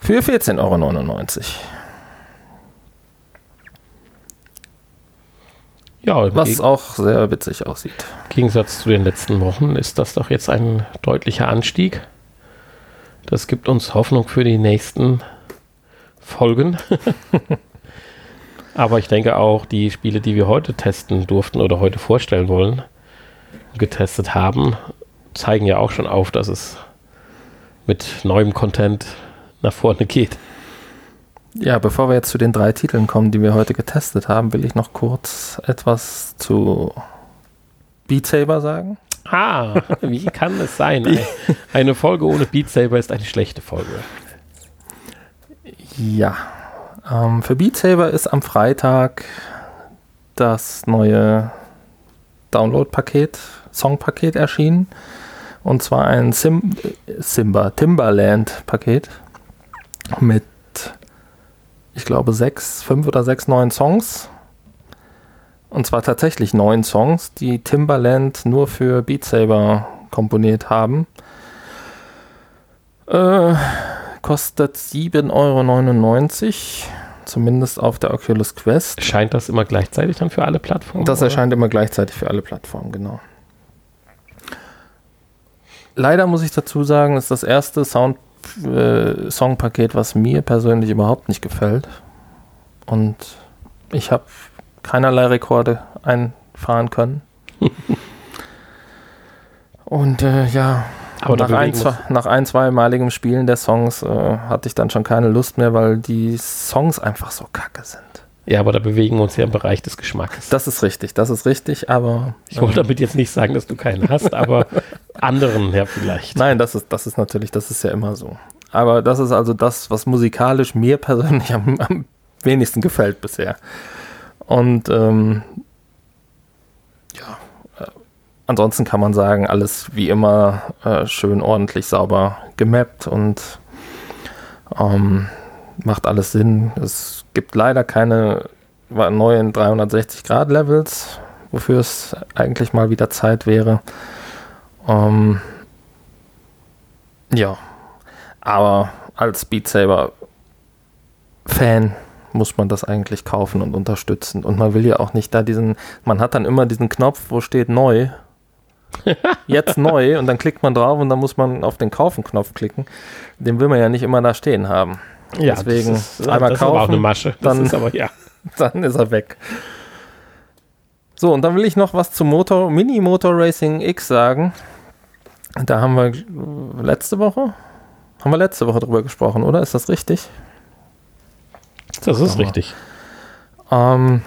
A: für 14,99 Euro.
B: Ja,
A: Was
B: Geg
A: auch sehr witzig aussieht.
B: im Gegensatz zu den letzten Wochen ist das doch jetzt ein deutlicher Anstieg. Das gibt uns Hoffnung für die nächsten Folgen. Aber ich denke auch, die Spiele, die wir heute testen durften oder heute vorstellen wollen, getestet haben, zeigen ja auch schon auf, dass es mit neuem Content nach vorne geht.
A: Ja, bevor wir jetzt zu den drei Titeln kommen, die wir heute getestet haben, will ich noch kurz etwas zu Beat Saber sagen.
B: Ah, wie kann es sein? Ein- Eine Folge ohne Beat Saber ist eine schlechte Folge.
A: Ja, ähm, für Beat Saber ist am Freitag das neue Download-Paket, Song-Paket erschienen. Und zwar ein Sim Simba, Timberland-Paket mit, ich glaube, sechs, fünf oder sechs neuen Songs. Und zwar tatsächlich neun Songs, die Timberland nur für Beat Saber komponiert haben. Äh, kostet 7,99 Euro, zumindest auf der Oculus Quest.
B: Scheint das immer gleichzeitig dann für alle Plattformen?
A: Das
B: oder?
A: erscheint immer gleichzeitig für alle Plattformen, genau. Leider muss ich dazu sagen, ist das erste Sound, äh, Songpaket, was mir persönlich überhaupt nicht gefällt. Und ich habe keinerlei Rekorde einfahren können. Und äh, ja,
B: Aber
A: nach, ein, zwei, nach ein, zweimaligem Spielen der Songs äh, hatte ich dann schon keine Lust mehr, weil die Songs einfach so kacke sind.
B: Ja, aber da bewegen wir uns ja im Bereich des Geschmacks.
A: Das ist richtig, das ist richtig, aber.
B: ich wollte damit jetzt nicht sagen, dass du keinen hast, aber anderen ja vielleicht.
A: Nein, das ist, das ist natürlich, das ist ja immer so. Aber das ist also das, was musikalisch mir persönlich am, am wenigsten gefällt bisher. Und ähm, ja, äh, ansonsten kann man sagen, alles wie immer äh, schön ordentlich sauber gemappt und ähm, macht alles Sinn. Es gibt leider keine neuen 360-Grad-Levels, wofür es eigentlich mal wieder Zeit wäre. Ähm, ja, aber als Beat Saber Fan muss man das eigentlich kaufen und unterstützen. Und man will ja auch nicht da diesen, man hat dann immer diesen Knopf, wo steht neu. Jetzt neu und dann klickt man drauf und dann muss man auf den Kaufen-Knopf klicken. Den will man ja nicht immer da stehen haben.
B: Ja,
A: Deswegen
B: das ist,
A: einmal
B: das ist aber auch
A: kaufen,
B: eine Masche. Das
A: dann-
B: ist aber ja.
A: dann ist er weg. So, und dann will ich noch was zum Motor, Mini Motor Racing X sagen. Da haben wir äh, letzte Woche, haben wir letzte Woche drüber gesprochen, oder? Ist das richtig?
B: Das ist richtig.
A: Ähm,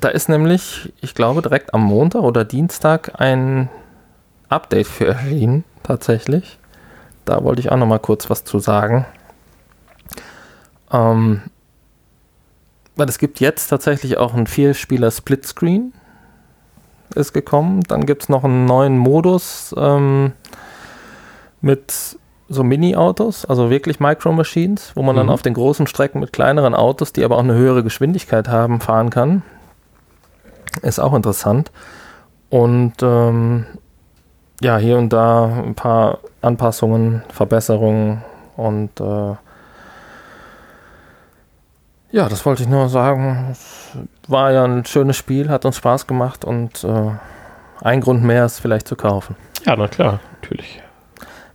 A: da ist nämlich, ich glaube, direkt am Montag oder Dienstag ein Update für erschienen, tatsächlich. Da wollte ich auch noch mal kurz was zu sagen. Ähm, weil es gibt jetzt tatsächlich auch einen Vierspieler Splitscreen ist gekommen. Dann gibt es noch einen neuen Modus ähm, mit so Mini-Autos, also wirklich Micro-Machines, wo man dann
B: Mhm.
A: auf den großen Strecken mit kleineren Autos, die aber auch eine höhere Geschwindigkeit haben, fahren kann. Ist auch interessant. Und ähm, ja, hier und da ein paar Anpassungen, Verbesserungen und äh, ja, das wollte ich nur sagen. Es war ja ein schönes Spiel, hat uns Spaß gemacht und äh, ein Grund mehr ist vielleicht zu kaufen.
B: Ja, na klar, natürlich.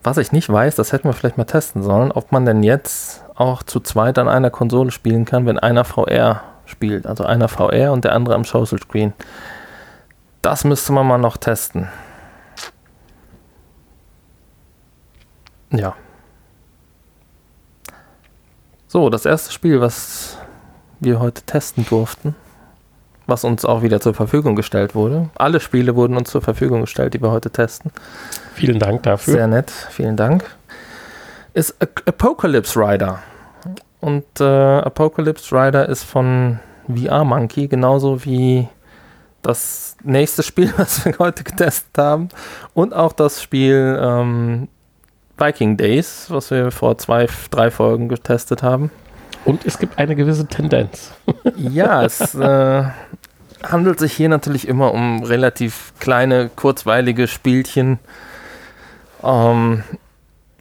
A: Was ich nicht weiß, das hätten wir vielleicht mal testen sollen, ob man denn jetzt auch zu zweit an einer Konsole spielen kann, wenn einer VR spielt. Also einer VR und der andere am Social Screen. Das müsste man mal noch testen. Ja. So, das erste Spiel, was wir heute testen durften, was uns auch wieder zur Verfügung gestellt wurde. Alle Spiele wurden uns zur Verfügung gestellt, die wir heute testen.
B: Vielen Dank dafür.
A: Sehr nett, vielen Dank. Ist Apocalypse Rider. Und äh, Apocalypse Rider ist von VR Monkey, genauso wie das nächste Spiel, was wir heute getestet haben. Und auch das Spiel ähm, Viking Days, was wir vor zwei, drei Folgen getestet haben.
B: Und es gibt eine gewisse Tendenz.
A: Ja, es äh, handelt sich hier natürlich immer um relativ kleine, kurzweilige Spielchen. Ähm,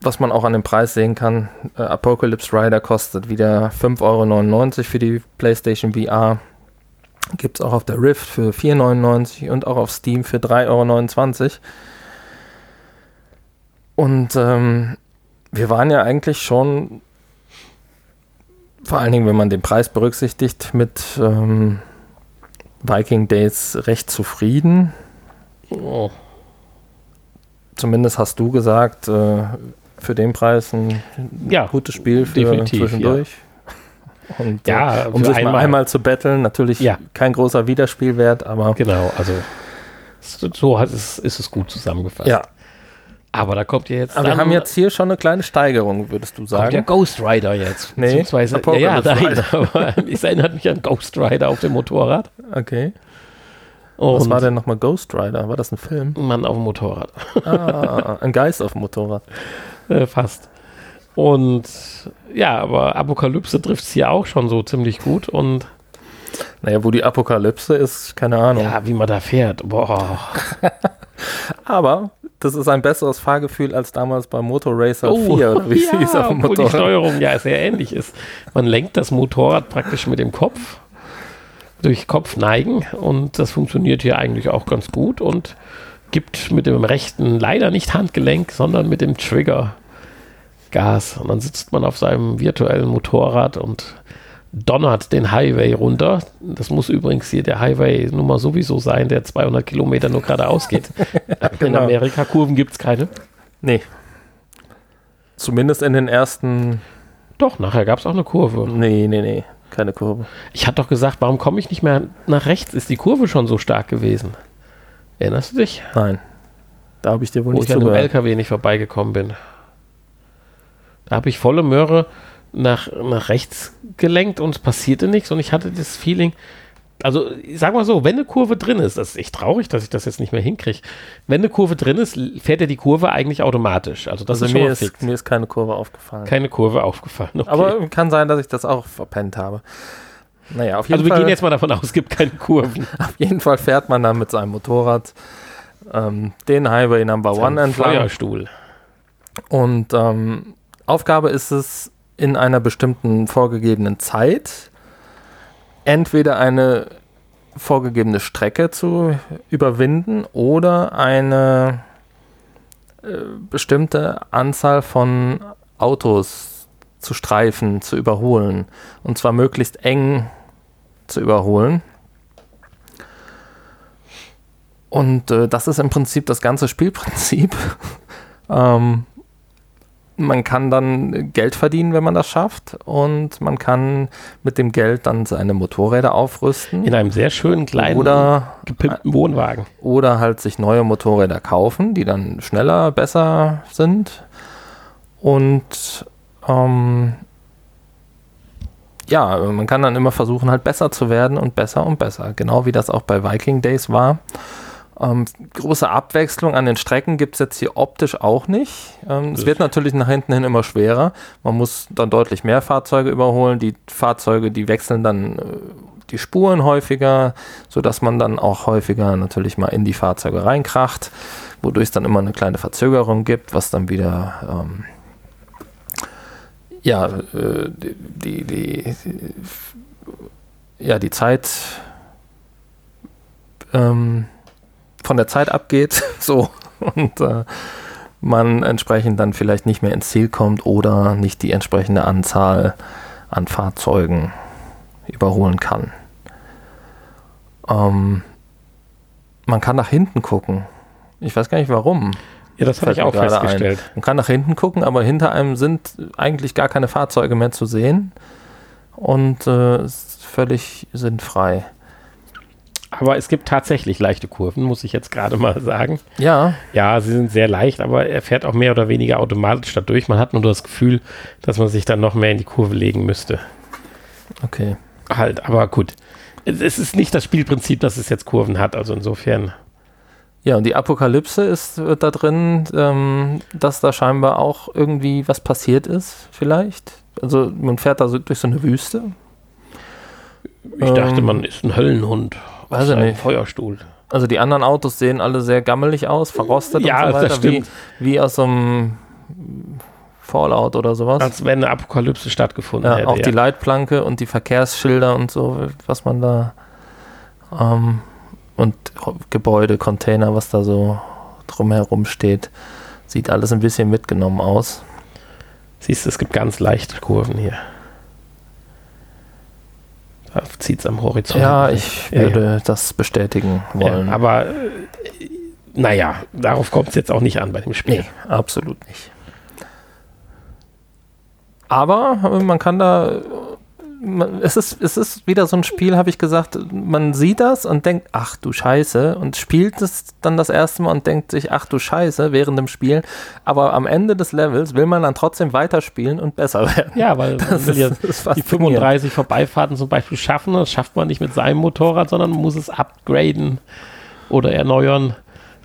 A: was man auch an dem Preis sehen kann. Äh, Apocalypse Rider kostet wieder 5,99 Euro für die PlayStation VR. Gibt es auch auf der Rift für 4,99 Euro und auch auf Steam für 3,29 Euro. Und ähm, wir waren ja eigentlich schon, vor allen Dingen, wenn man den Preis berücksichtigt, mit ähm, Viking Days recht zufrieden. Oh. Zumindest hast du gesagt, äh, für den Preis ein
B: ja,
A: gutes Spiel für zwischendurch.
B: Ja. Und ja,
A: äh, um sich einmal, mal einmal zu betteln, natürlich
B: ja.
A: kein großer Wiederspielwert, aber.
B: Genau, also so hat es, ist es gut zusammengefasst.
A: Ja.
B: Aber da kommt ja jetzt.
A: Aber wir haben jetzt hier schon eine kleine Steigerung, würdest du sagen. Kommt
B: der Ghost Rider jetzt.
A: Nee,
B: beziehungsweise, ja, ja, nein, aber es erinnert mich an Ghost Rider auf dem Motorrad.
A: Okay. Und Was war denn nochmal Ghost Rider? War das ein Film?
B: Mann auf dem Motorrad.
A: Ah, ein Geist auf dem Motorrad.
B: Äh, fast. Und ja, aber Apokalypse trifft es hier auch schon so ziemlich gut und.
A: Naja, wo die Apokalypse ist, keine Ahnung.
B: Ja, wie man da fährt. Boah.
A: aber das ist ein besseres Fahrgefühl als damals beim Motor Racer
B: oh,
A: 4 oder
B: wie ja, hieß auf dem Motorrad. die Steuerung ja sehr ähnlich ist. Man lenkt das Motorrad praktisch mit dem Kopf durch Kopf neigen und das funktioniert hier eigentlich auch ganz gut und gibt mit dem rechten leider nicht Handgelenk, sondern mit dem Trigger Gas. Und dann sitzt man auf seinem virtuellen Motorrad und donnert den Highway runter. Das muss übrigens hier der Highway Nummer sowieso sein, der 200 Kilometer nur geradeaus geht. genau. In Amerika Kurven gibt es keine.
A: Nee. Zumindest in den ersten.
B: Doch, nachher gab es auch eine Kurve.
A: Nee, nee, nee. Keine Kurve.
B: Ich hatte doch gesagt, warum komme ich nicht mehr nach rechts? Ist die Kurve schon so stark gewesen? Erinnerst du dich?
A: Nein. Da habe ich dir wohl
B: Wo
A: nicht
B: ich an dem LKW nicht vorbeigekommen bin. Da habe ich volle Möhre nach, nach rechts gelenkt und es passierte nichts und ich hatte das Feeling, also sag mal so, wenn eine Kurve drin ist, das ist echt traurig, dass ich das jetzt nicht mehr hinkriege. Wenn eine Kurve drin ist, fährt ja die Kurve eigentlich automatisch. Also das
A: also
B: ist
A: mir, ist, mir ist keine Kurve aufgefallen.
B: Keine Kurve aufgefallen.
A: Okay. Aber kann sein, dass ich das auch verpennt habe. Naja, auf jeden
B: also
A: Fall.
B: wir gehen jetzt mal davon aus, es gibt keine Kurven.
A: Auf jeden Fall fährt man dann mit seinem Motorrad ähm, den Highway Number One entlang.
B: Feuerstuhl.
A: Und ähm, Aufgabe ist es, in einer bestimmten vorgegebenen Zeit entweder eine vorgegebene Strecke zu überwinden oder eine äh, bestimmte Anzahl von Autos zu streifen, zu überholen. Und zwar möglichst eng zu überholen. Und äh, das ist im Prinzip das ganze Spielprinzip. ähm, man kann dann Geld verdienen, wenn man das schafft. Und man kann mit dem Geld dann seine Motorräder aufrüsten.
B: In einem sehr schönen kleinen,
A: oder,
B: gepimpten Wohnwagen.
A: Oder halt sich neue Motorräder kaufen, die dann schneller, besser sind. Und ähm, ja, man kann dann immer versuchen, halt besser zu werden und besser und besser. Genau wie das auch bei Viking Days war. Ähm, große Abwechslung an den Strecken gibt es jetzt hier optisch auch nicht. Ähm, es wird natürlich nach hinten hin immer schwerer. Man muss dann deutlich mehr Fahrzeuge überholen. Die Fahrzeuge, die wechseln dann äh, die Spuren häufiger, sodass man dann auch häufiger natürlich mal in die Fahrzeuge reinkracht, wodurch es dann immer eine kleine Verzögerung gibt, was dann wieder ähm, ja, äh, die, die, die, ja, die Zeit ähm, von der Zeit abgeht, so und äh, man entsprechend dann vielleicht nicht mehr ins Ziel kommt oder nicht die entsprechende Anzahl an Fahrzeugen überholen kann. Ähm, man kann nach hinten gucken. Ich weiß gar nicht warum.
B: Ja, das habe ich auch festgestellt.
A: Ein. Man kann nach hinten gucken, aber hinter einem sind eigentlich gar keine Fahrzeuge mehr zu sehen und äh, ist völlig sinnfrei.
B: Aber es gibt tatsächlich leichte Kurven, muss ich jetzt gerade mal sagen.
A: Ja.
B: Ja, sie sind sehr leicht, aber er fährt auch mehr oder weniger automatisch dadurch. Man hat nur das Gefühl, dass man sich dann noch mehr in die Kurve legen müsste.
A: Okay.
B: Halt, aber gut. Es ist nicht das Spielprinzip, dass es jetzt Kurven hat, also insofern.
A: Ja, und die Apokalypse ist da drin, ähm, dass da scheinbar auch irgendwie was passiert ist, vielleicht. Also man fährt da so durch so eine Wüste.
B: Ich dachte,
A: Ähm,
B: man ist ein Höllenhund.
A: Weiß ich nicht.
B: Feuerstuhl.
A: Also die anderen Autos sehen alle sehr gammelig aus, verrostet
B: Ja,
A: und so weiter,
B: das
A: wie,
B: stimmt.
A: wie aus so einem Fallout oder sowas.
B: Als wenn eine Apokalypse stattgefunden
A: ja,
B: hätte.
A: auch
B: ja.
A: die Leitplanke und die Verkehrsschilder und so, was man da ähm, und Gebäude, Container, was da so drumherum steht, sieht alles ein bisschen mitgenommen aus.
B: Siehst du, es gibt ganz leichte Kurven hier. Zieht es am Horizont.
A: Ja, ich
B: Ja, ja.
A: würde das bestätigen wollen.
B: Ja, aber äh, naja, darauf kommt es jetzt auch nicht an bei dem Spiel.
A: Nee, absolut nicht. Aber äh, man kann da. Es ist, es ist wieder so ein Spiel, habe ich gesagt, man sieht das und denkt, ach du Scheiße, und spielt es dann das erste Mal und denkt sich, ach du Scheiße, während dem Spiel. Aber am Ende des Levels will man dann trotzdem weiterspielen und besser werden.
B: Ja, weil
A: Das
B: ja
A: ist- ist
B: die
A: faszinierend.
B: 35 Vorbeifahrten zum Beispiel schaffen. Das schafft man nicht mit seinem Motorrad, sondern muss es upgraden oder erneuern.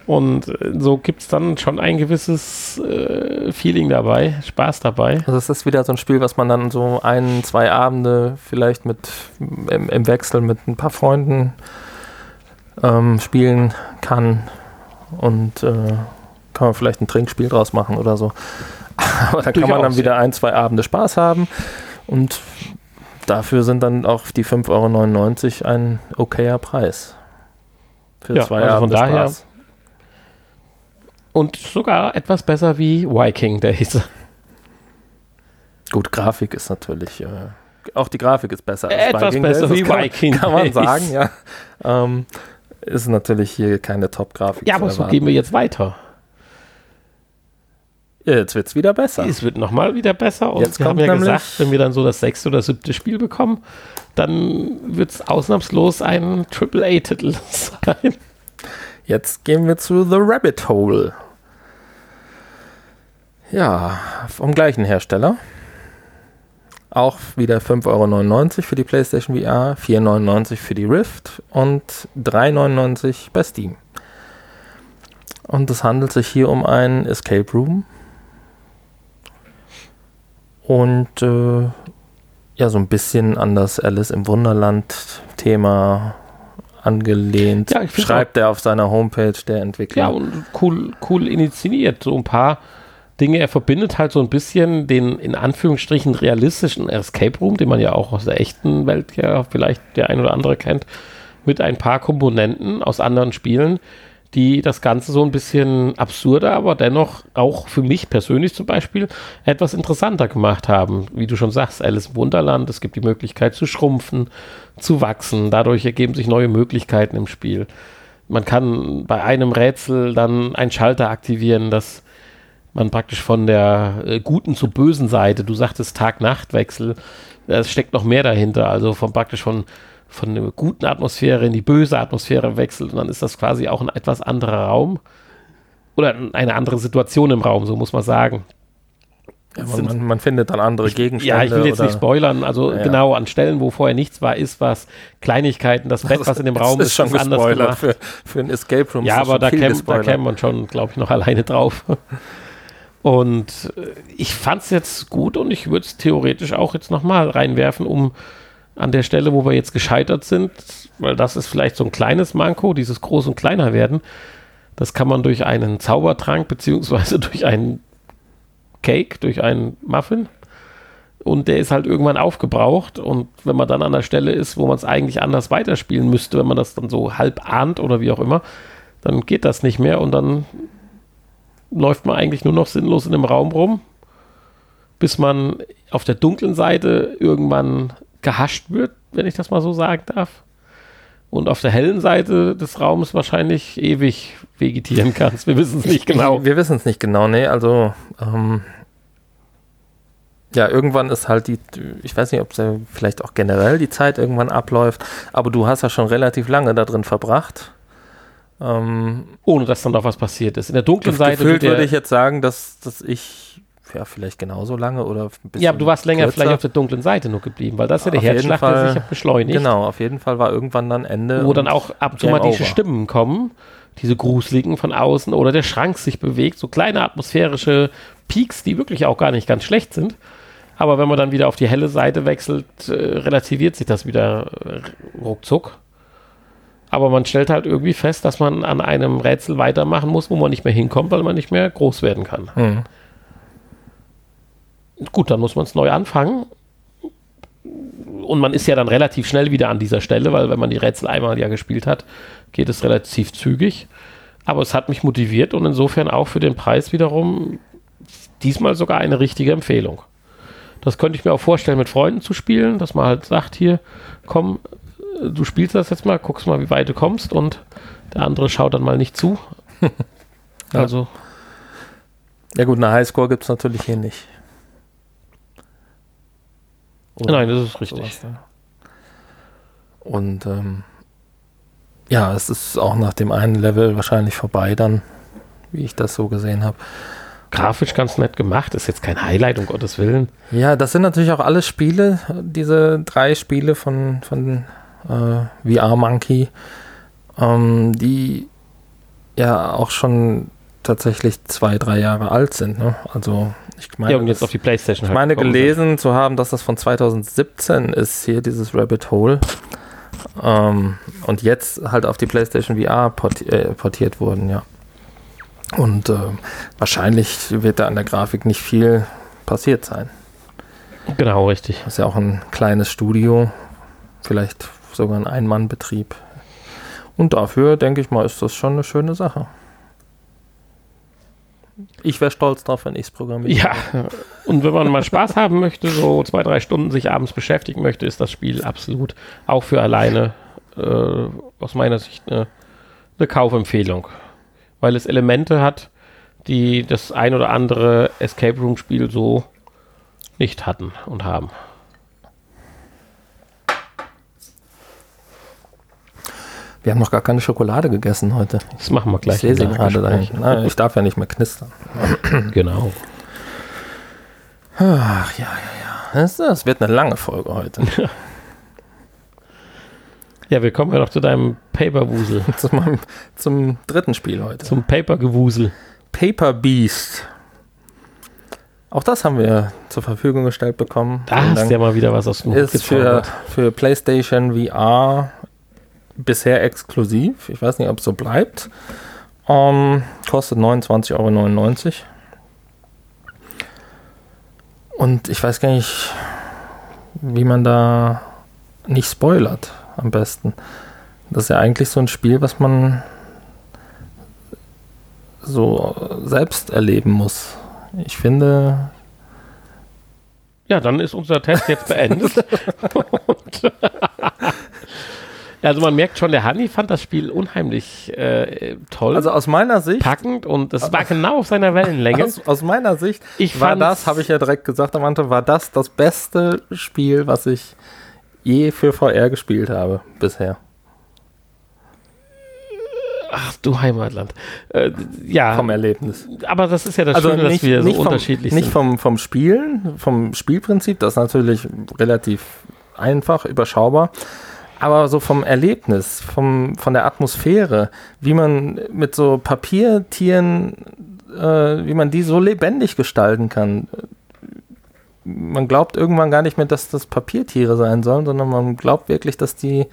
B: Und äh, so gibt es dann schon ein gewisses äh, Feeling dabei, Spaß dabei.
A: Also es ist wieder so ein Spiel, was man dann so ein, zwei Abende vielleicht mit im, im Wechsel mit ein paar Freunden ähm, spielen kann und äh, kann man vielleicht ein Trinkspiel draus machen oder so. Aber da kann man dann wieder ein, zwei Abende Spaß haben und dafür sind dann auch die 5,99 Euro ein okayer Preis. Für
B: Ja,
A: zwei
B: also von
A: Abende
B: daher-
A: Spaß.
B: Und sogar etwas besser wie Viking Days.
A: Gut, Grafik ist natürlich, äh, auch die Grafik ist besser
B: Etwas
A: Viking
B: besser
A: Days,
B: wie
A: kann,
B: Viking
A: Kann man
B: Days.
A: sagen, ja. Ähm, ist natürlich hier keine Top-Grafik.
B: Ja, aber so gehen wir jetzt weiter.
A: Ja, jetzt wird es wieder besser.
B: Es wird nochmal wieder besser. Und
A: Jetzt
B: wir haben ja gesagt, wenn wir dann so das sechste oder siebte Spiel bekommen, dann wird es ausnahmslos ein AAA-Titel sein.
A: Jetzt gehen wir zu The Rabbit Hole. Ja, vom gleichen Hersteller. Auch wieder 5,99 Euro für die PlayStation VR, 4,99 Euro für die Rift und 3,99 Euro bei Steam. Und es handelt sich hier um einen Escape Room. Und äh, ja, so ein bisschen an das Alice im Wunderland-Thema angelehnt.
B: Ja,
A: Schreibt er auf seiner Homepage, der Entwickler.
B: Ja, und cool, cool initiiert. So ein paar Dinge. Er verbindet halt so ein bisschen den in Anführungsstrichen realistischen Escape Room, den man ja auch aus der echten Welt ja vielleicht der ein oder andere kennt, mit ein paar Komponenten aus anderen Spielen, die das Ganze so ein bisschen absurder, aber dennoch auch für mich persönlich zum Beispiel etwas interessanter gemacht haben. Wie du schon sagst, Alice im Wunderland, es gibt die Möglichkeit zu schrumpfen, zu wachsen. Dadurch ergeben sich neue Möglichkeiten im Spiel. Man kann bei einem Rätsel dann einen Schalter aktivieren, dass man praktisch von der äh, guten zur bösen Seite, du sagtest Tag-Nacht-Wechsel, es steckt noch mehr dahinter, also von praktisch von, von der guten Atmosphäre in die böse Atmosphäre wechselt und dann ist das quasi auch ein etwas anderer Raum oder eine andere Situation im Raum, so muss man sagen.
A: Ja, man, man, findet dann andere Gegenstände.
B: Ja, ich will jetzt
A: oder
B: nicht spoilern, also
A: Ja.
B: genau an Stellen, wo vorher nichts war, ist was, Kleinigkeiten, das Bett, was in dem Raum ist,
A: ist schon
B: ist anders gemacht.
A: für, für ein Escape Room.
B: Ja, aber da käme man schon, glaube ich, noch alleine drauf. Und äh, ich fand es jetzt gut und ich würde es theoretisch auch jetzt nochmal reinwerfen, um an der Stelle, wo wir jetzt gescheitert sind, weil das ist vielleicht so ein kleines Manko, dieses Groß- und Kleiner werden. Das kann man durch einen Zaubertrank beziehungsweise durch einen Cake, durch einen Muffin. Und der ist halt irgendwann aufgebraucht. Und wenn man dann an der Stelle ist, wo man es eigentlich anders weiterspielen müsste, wenn man das dann so halb ahnt oder wie auch immer, dann geht das nicht mehr und dann läuft man eigentlich nur noch sinnlos in dem Raum rum, bis man auf der dunklen Seite irgendwann gehascht wird, wenn ich das mal so sagen darf. Und auf der hellen Seite des Raums wahrscheinlich ewig vegetieren kannst. Wir wissen es nicht genau.
A: Wir wissen es nicht genau, nee, also ähm, ja, irgendwann ist halt die, ich weiß nicht, ob es vielleicht auch generell die Zeit irgendwann abläuft, aber du hast ja schon relativ lange da drin verbracht. Ähm,
B: Ohne dass dann noch was passiert ist. In der dunklen Seite
A: gefühlt würde ich jetzt sagen, dass, dass ich ja, vielleicht genauso lange oder ein bisschen
B: Ja, aber du warst länger
A: kürzer.
B: vielleicht auf der dunklen Seite nur geblieben, weil das ist ja der Herzschlag, der sich beschleunigt.
A: Genau, auf jeden Fall war irgendwann dann Ende.
B: wo dann auch ab und zu
A: Game
B: mal diese
A: over.
B: Stimmen kommen, diese gruseligen von außen oder der Schrank sich bewegt, so kleine atmosphärische Peaks, die wirklich auch gar nicht ganz schlecht sind. Aber wenn man dann wieder auf die helle Seite wechselt, äh, relativiert sich das wieder äh, ruckzuck. Aber man stellt halt irgendwie fest, dass man an einem Rätsel weitermachen muss, wo man nicht mehr hinkommt, weil man nicht mehr groß werden kann.
A: Mhm.
B: Gut, dann muss man es neu anfangen. Und man ist ja dann relativ schnell wieder an dieser Stelle, weil wenn man die Rätsel einmal ja gespielt hat, geht es relativ zügig. Aber es hat mich motiviert und insofern auch für den Preis wiederum diesmal sogar eine richtige Empfehlung. Das könnte ich mir auch vorstellen, mit Freunden zu spielen, dass man halt sagt, hier, komm, du spielst das jetzt mal, guckst mal, wie weit du kommst und der andere schaut dann mal nicht zu. Also,
A: Ja gut, eine Highscore gibt es natürlich hier nicht. Oder
B: nein, das ist richtig.
A: sowas, ne? Und ähm, ja, es ist auch nach dem einen Level wahrscheinlich vorbei dann, wie ich das so gesehen habe.
B: Grafisch ganz nett gemacht, ist jetzt kein Highlight, um Gottes Willen.
A: Ja, das sind natürlich auch alle Spiele, diese drei Spiele von, von äh, VR Monkey, ähm, die ja auch schon tatsächlich zwei, drei Jahre alt sind. Ne? Also ich meine,
B: ja, und jetzt auf die Playstation
A: ich meine gelesen zu haben, dass das von 2017 ist, hier dieses Rabbit Hole. Ähm, und jetzt halt auf die PlayStation VR porti äh, portiert wurden, ja. Und äh, wahrscheinlich wird da an der Grafik nicht viel passiert sein.
B: Genau, richtig.
A: Das ist ja auch ein kleines Studio, vielleicht sogar ein Ein-Mann-Betrieb. Und dafür, denke ich mal, ist das schon eine schöne Sache. Ich wäre stolz drauf, wenn ich es programmiere.
B: Ja, und wenn man mal Spaß haben möchte, so zwei, drei Stunden sich abends beschäftigen möchte, ist das Spiel absolut auch für alleine äh, aus meiner Sicht eine, eine Kaufempfehlung. Weil es Elemente hat, die das ein oder andere Escape Room Spiel so nicht hatten und haben.
A: Wir haben noch gar keine Schokolade gegessen heute.
B: Das machen wir
A: Ich
B: gleich.
A: sehe sie
B: im
A: gerade da hinten. Nein, Ich darf ja nicht mehr knistern.
B: Genau.
A: Ach ja, ja, ja. Das, wird eine lange Folge heute.
B: Ja, wir kommen ja noch zu deinem Paperwusel,
A: zu meinem, zum dritten Spiel heute.
B: zum Papergewusel.
A: Paper Beast. Auch das haben wir zur Verfügung gestellt bekommen.
B: Da hast du ja mal wieder was aus dem
A: ist für, für PlayStation VR bisher exklusiv. Ich weiß nicht, ob es so bleibt. Ähm, kostet 29,99 Euro. Und ich weiß gar nicht, wie man da nicht spoilert am besten. Das ist ja eigentlich so ein Spiel, was man so selbst erleben muss. Ich finde,
B: Ja, dann ist unser Test jetzt beendet. Also man merkt schon, der Hanni fand das Spiel unheimlich äh, toll,
A: also aus meiner Sicht,
B: packend und es war genau auf seiner Wellenlänge.
A: aus, aus meiner Sicht
B: Ich
A: war das, habe ich ja direkt gesagt am Anfang, war das das beste Spiel, was ich je für VR gespielt habe bisher.
B: Ach du Heimatland. Äh, ja,
A: Vom Erlebnis.
B: aber das ist ja das
A: Also
B: Schöne, dass
A: nicht,
B: wir so
A: nicht, vom,
B: unterschiedlich
A: nicht
B: sind.
A: vom, vom Spielen, vom Spielprinzip, das ist natürlich relativ einfach, überschaubar, aber so vom Erlebnis, vom, von der Atmosphäre, wie man mit so Papiertieren, äh, wie man die so lebendig gestalten kann. Man glaubt irgendwann gar nicht mehr, dass das Papiertiere sein sollen, sondern man glaubt wirklich, dass die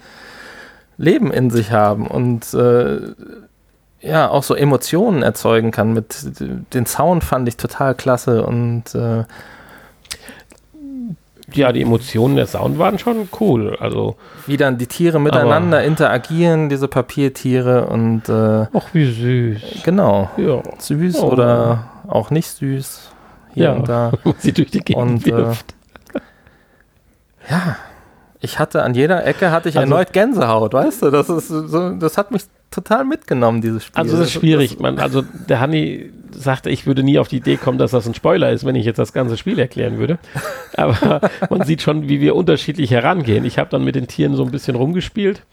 A: Leben in sich haben und äh, ja, auch so Emotionen erzeugen kann. Mit den Sound fand ich total klasse und äh,
B: Ja, die Emotionen der Sound waren schon cool. Also,
A: wie dann die Tiere miteinander interagieren, diese Papiertiere und äh,
B: ach wie süß.
A: genau,
B: Ja,
A: süß
B: Oh.
A: oder auch nicht süß hier
B: Ja.
A: und da.
B: sie durch die Gegend
A: Und, äh,
B: wirft.
A: Ja, ich hatte an jeder Ecke hatte ich
B: Also-
A: erneut Gänsehaut, weißt du? Das ist so, das hat mich total mitgenommen, dieses Spiel.
B: Also das ist schwierig. Man, also der Hanni sagte, ich würde nie auf die Idee kommen, dass das ein Spoiler ist, wenn ich jetzt das ganze Spiel erklären würde. Aber man sieht schon, wie wir unterschiedlich herangehen. Ich habe dann mit den Tieren so ein bisschen rumgespielt.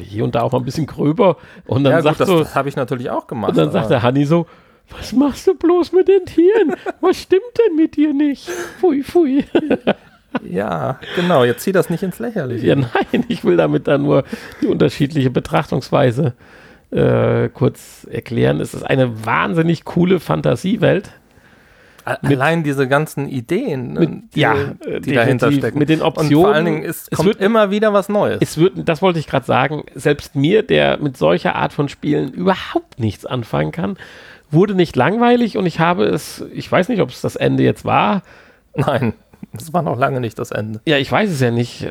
B: Hier und da auch mal ein bisschen gröber. Und dann
A: ja,
B: sagt
A: gut, das,
B: so,
A: das habe ich natürlich auch gemacht.
B: und dann sagt der Hanni so, was machst du bloß mit den Tieren? Was stimmt denn mit dir nicht? Pfui, pfui.
A: Ja, genau. Jetzt zieh das nicht ins Lächerliche.
B: Ja, nein, ich will damit dann nur die unterschiedliche Betrachtungsweise äh, kurz erklären. Es ist eine wahnsinnig coole Fantasiewelt.
A: Allein diese ganzen Ideen,
B: Mit,
A: die,
B: ja,
A: die dahinter stecken.
B: Mit den
A: Und
B: Optionen.
A: vor allen Dingen, es
B: es
A: kommt
B: wird-
A: immer wieder was Neues.
B: Es wird, das wollte ich gerade sagen, selbst mir, der mit solcher Art von Spielen überhaupt nichts anfangen kann, wurde nicht langweilig und ich habe es, ich weiß nicht, ob es das Ende jetzt war.
A: Nein, das war noch lange nicht das Ende.
B: Ja, ich weiß es ja nicht.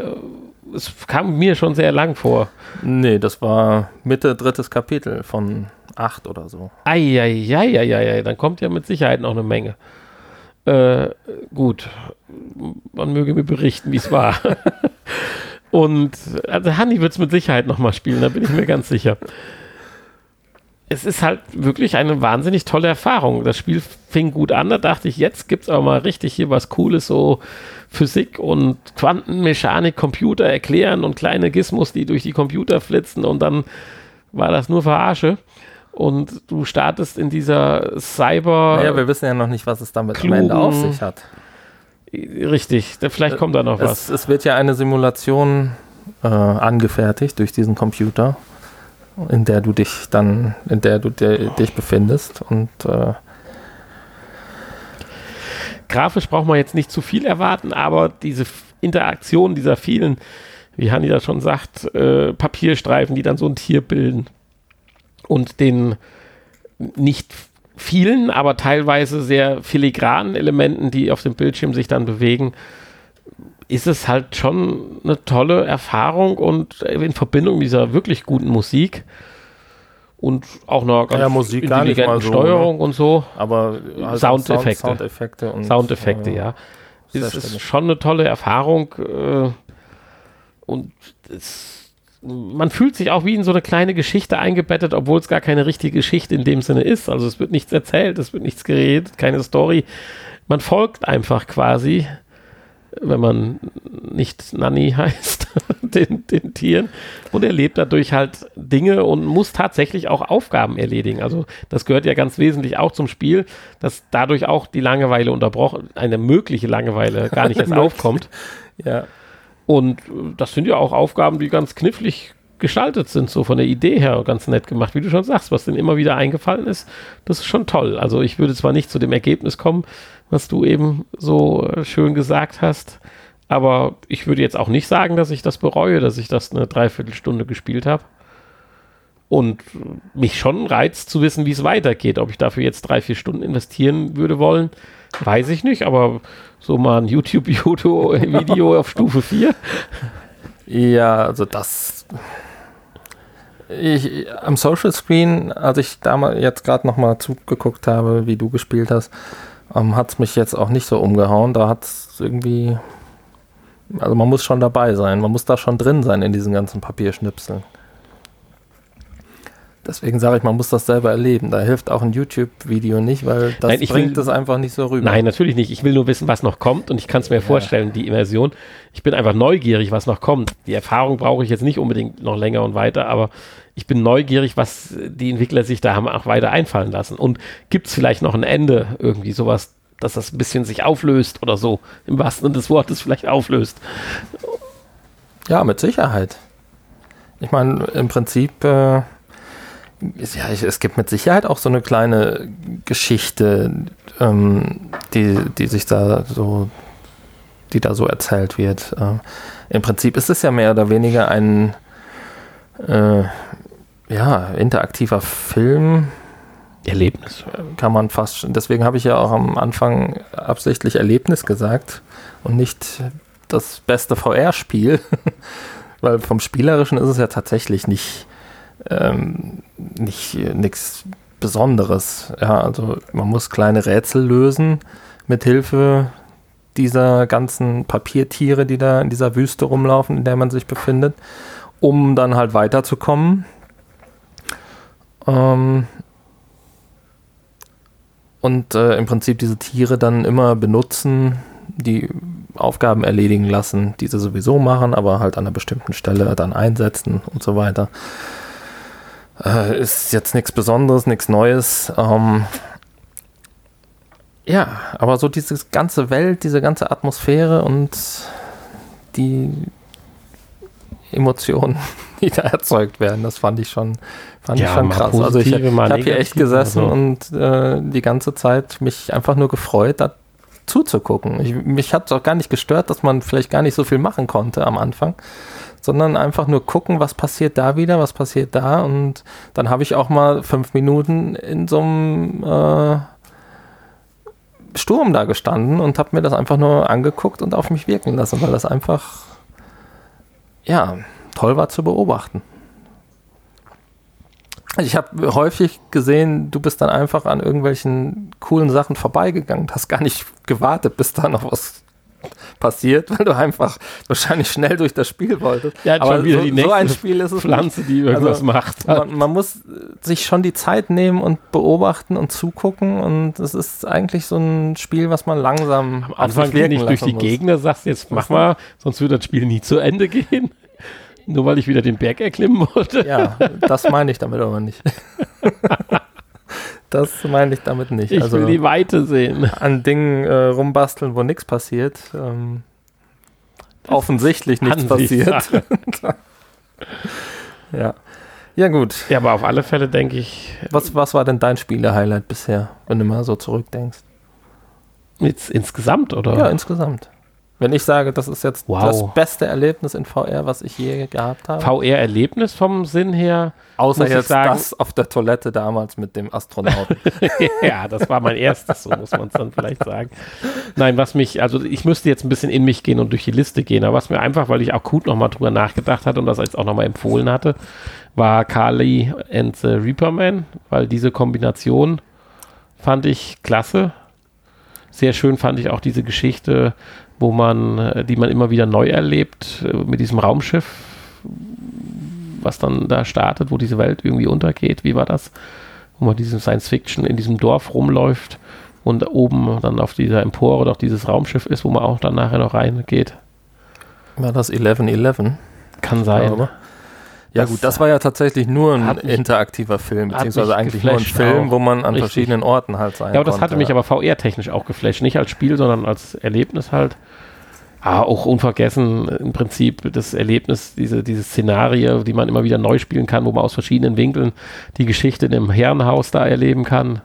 B: Es kam mir schon sehr lang vor.
A: Nee, das war Mitte drittes Kapitel von acht oder so.
B: Eieieiei, dann kommt ja mit Sicherheit noch eine Menge. Äh, gut, man möge mir berichten, wie es war. Und also Hanni wird es mit Sicherheit nochmal spielen, da bin ich mir ganz sicher. Es ist halt wirklich eine wahnsinnig tolle Erfahrung. Das Spiel fing gut an, da dachte ich, jetzt gibt es aber mal richtig hier was Cooles, so Physik und Quantenmechanik, Computer erklären und kleine Gizmos, die durch die Computer flitzen und dann war das nur Verarsche. Und du startest in dieser Cyber.
A: Naja, wir wissen ja noch nicht, was es damit am Ende auf sich hat.
B: Richtig, vielleicht kommt da noch was.
A: Es, es wird ja eine Simulation äh, angefertigt durch diesen Computer, in der du dich dann, in der du di- dich befindest. Und äh,
B: Grafisch braucht man jetzt nicht zu viel erwarten, aber diese Interaktion dieser vielen, wie Hanni das schon sagt, äh, Papierstreifen, die dann so ein Tier bilden und den nicht vielen, aber teilweise sehr filigranen Elementen, die auf dem Bildschirm sich dann bewegen, ist es halt schon eine tolle Erfahrung und in Verbindung mit dieser wirklich guten Musik und auch einer ganz
A: Ja, Musik gar nicht
B: intelligenten
A: so, ne?
B: Steuerung und so.
A: aber halt
B: Soundeffekte.
A: Sound, Soundeffekte und
B: Soundeffekte,
A: äh,
B: ja. Es ist
A: stimmig.
B: schon eine tolle Erfahrung äh, und es, man fühlt sich auch wie in so eine kleine Geschichte eingebettet, obwohl es gar keine richtige Geschichte in dem Sinne ist. Also es wird nichts erzählt, es wird nichts geredet, keine Story. Man folgt einfach quasi, wenn man nicht Nanny heißt, den, den Tieren und erlebt dadurch halt Dinge und muss tatsächlich auch Aufgaben erledigen. Also das gehört ja ganz wesentlich auch zum Spiel, dass dadurch auch die Langeweile unterbrochen, eine mögliche Langeweile gar nicht erst aufkommt.
A: Ja,
B: Und äh, das sind ja auch Aufgaben, die ganz knifflig gestaltet sind, so von der Idee her ganz nett gemacht, wie du schon sagst, was denn immer wieder eingefallen ist, das ist schon toll. Also ich würde zwar nicht zu dem Ergebnis kommen, was du eben so äh, schön gesagt hast, aber ich würde jetzt auch nicht sagen, dass ich das bereue, dass ich das eine Dreiviertelstunde gespielt habe. Und äh, mich schon reizt zu wissen, wie es weitergeht. Ob ich dafür jetzt drei, vier Stunden investieren würde wollen, weiß ich nicht. Aber so mal ein YouTube-Video auf Stufe 4.
A: ja, also das. Ich, am Social Screen, als ich damals jetzt gerade nochmal zugeguckt habe, wie du gespielt hast, ähm, hat es mich jetzt auch nicht so umgehauen. Da hat es irgendwie. Also man muss schon dabei sein, man muss da schon drin sein in diesen ganzen Papierschnipseln. Deswegen sage ich, man muss das selber erleben. Da hilft auch ein YouTube-Video nicht, weil das
B: Nein, ich
A: bringt
B: will-
A: es einfach nicht so rüber.
B: Nein, natürlich nicht. Ich will nur wissen, was noch kommt und ich kann es mir vorstellen, die Immersion. Ich bin einfach neugierig, was noch kommt. Die Erfahrung brauche ich jetzt nicht unbedingt noch länger und weiter, aber ich bin neugierig, was die Entwickler sich da haben auch weiter einfallen lassen. Und gibt es vielleicht noch ein Ende, irgendwie sowas, dass das ein bisschen sich auflöst oder so, im wahrsten Sinne des Wortes vielleicht auflöst.
A: Ja, mit Sicherheit. Ich meine, im Prinzip, äh, ja, es gibt mit Sicherheit auch so eine kleine Geschichte, ähm, die, die sich da so, die da so erzählt wird. Ähm, Im Prinzip ist es ja mehr oder weniger ein, äh, ja, interaktiver Film,
B: Erlebnis.
A: kann man fast. Deswegen habe ich ja auch am Anfang absichtlich Erlebnis gesagt und nicht das beste VR-Spiel, weil vom Spielerischen ist es ja tatsächlich nicht ähm, nicht nichts Besonderes. Ja, also man muss kleine Rätsel lösen mit Hilfe dieser ganzen Papiertiere, die da in dieser Wüste rumlaufen, in der man sich befindet, um dann halt weiterzukommen. Ähm, und äh, im Prinzip diese Tiere dann immer benutzen, die Aufgaben erledigen lassen, die sie sowieso machen, aber halt an einer bestimmten Stelle dann einsetzen und so weiter. Äh, ist jetzt nichts Besonderes, nichts Neues. Ähm, ja, aber so diese ganze Welt, diese ganze Atmosphäre und die Emotionen, die da erzeugt werden, das fand ich schon, fand
B: Ja,
A: ich schon krass. Also ich, ich habe hier echt gesessen
B: also.
A: und äh, die ganze Zeit mich einfach nur gefreut, da zuzugucken. Ich, mich hat es auch gar nicht gestört, dass man vielleicht gar nicht so viel machen konnte am Anfang, sondern einfach nur gucken, was passiert da wieder, was passiert da und dann habe ich auch mal fünf Minuten in so einem äh, Sturm da gestanden und habe mir das einfach nur angeguckt und auf mich wirken lassen, weil das einfach ja toll war zu beobachten. Also Ich habe häufig gesehen, du bist dann einfach an irgendwelchen coolen Sachen vorbeigegangen, hast gar nicht gewartet, bis da noch was passiert, weil du einfach wahrscheinlich schnell durch das Spiel wolltest.
B: Ja,
A: Aber
B: wieder
A: so,
B: die
A: so ein
B: nächste
A: Spiel ist es
B: Pflanze, die irgendwas
A: Also,
B: macht.
A: man, man muss sich schon die Zeit nehmen und beobachten und zugucken und es ist eigentlich so ein Spiel, was man langsam
B: Am Anfang nicht durch die
A: muss.
B: Gegner, sagst jetzt mach mal, sonst wird das Spiel nie zu Ende gehen. Nur weil ich wieder den Berg erklimmen wollte.
A: Ja, das meine ich damit aber nicht. das meine ich damit nicht.
B: Ich
A: also
B: will die Weite sehen.
A: an Dingen äh, rumbasteln, wo nichts passiert. Ähm, offensichtlich nichts passiert. Ja. Ja, gut.
B: Ja, aber auf alle Fälle denke ich,
A: Was, was war denn dein Spiele-Highlight bisher, wenn du mal so zurückdenkst?
B: jetzt insgesamt, oder?
A: Ja, insgesamt. Wenn ich sage, das ist jetzt
B: Wow.
A: das beste Erlebnis in VR, was ich je gehabt habe.
B: VR-Erlebnis vom Sinn her.
A: Außer jetzt
B: sagen-
A: das auf der Toilette damals mit dem Astronauten.
B: ja, das war mein erstes, so muss man es dann vielleicht sagen. Nein, was mich, also ich müsste jetzt ein bisschen in mich gehen und durch die Liste gehen, aber was mir einfach, weil ich akut nochmal drüber nachgedacht hatte und das jetzt auch nochmal empfohlen hatte, war Kali and the Reaperman, weil diese Kombination fand ich klasse. Sehr schön fand ich auch diese Geschichte, wo man, äh, die man immer wieder neu erlebt, äh, mit diesem Raumschiff, was dann da startet, wo diese Welt irgendwie untergeht. Wie war das? Wo man diesem Science Fiction in diesem Dorf rumläuft und oben dann auf dieser Empore doch dieses Raumschiff ist, wo man auch dann nachher noch reingeht.
A: War das 1111?
B: Kann sein.
A: Ja
B: Das
A: gut, das war ja tatsächlich nur ein interaktiver Film, beziehungsweise eigentlich nur ein Film,
B: auch.
A: wo man an
B: Richtig.
A: verschiedenen Orten halt sein
B: Ja, aber das
A: konnte.
B: hatte mich aber VR-technisch auch geflasht. Nicht als Spiel, sondern als Erlebnis halt. Ah, auch unvergessen im Prinzip das Erlebnis, diese, diese Szenarie, die man immer wieder neu spielen kann, wo man aus verschiedenen Winkeln die Geschichte in dem Herrenhaus da erleben kann.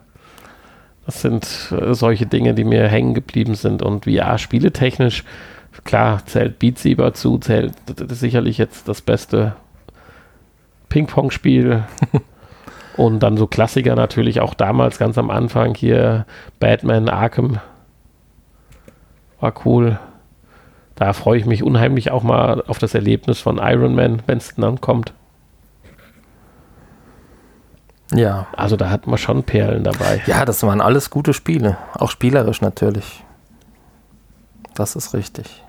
B: Das sind äh, solche Dinge, die mir hängen geblieben sind. Und VR-spieletechnisch, klar, zählt Beat Saber zu, zählt sicherlich jetzt das beste Ping-Pong-Spiel. Und dann so Klassiker natürlich auch damals ganz am Anfang hier Batman Arkham war cool. Da freue ich mich unheimlich auch mal auf das Erlebnis von Iron Man, wenn es dann kommt.
A: Ja.
B: Also da hatten wir schon Perlen dabei.
A: ja, das waren alles gute Spiele, auch spielerisch natürlich. Das ist richtig.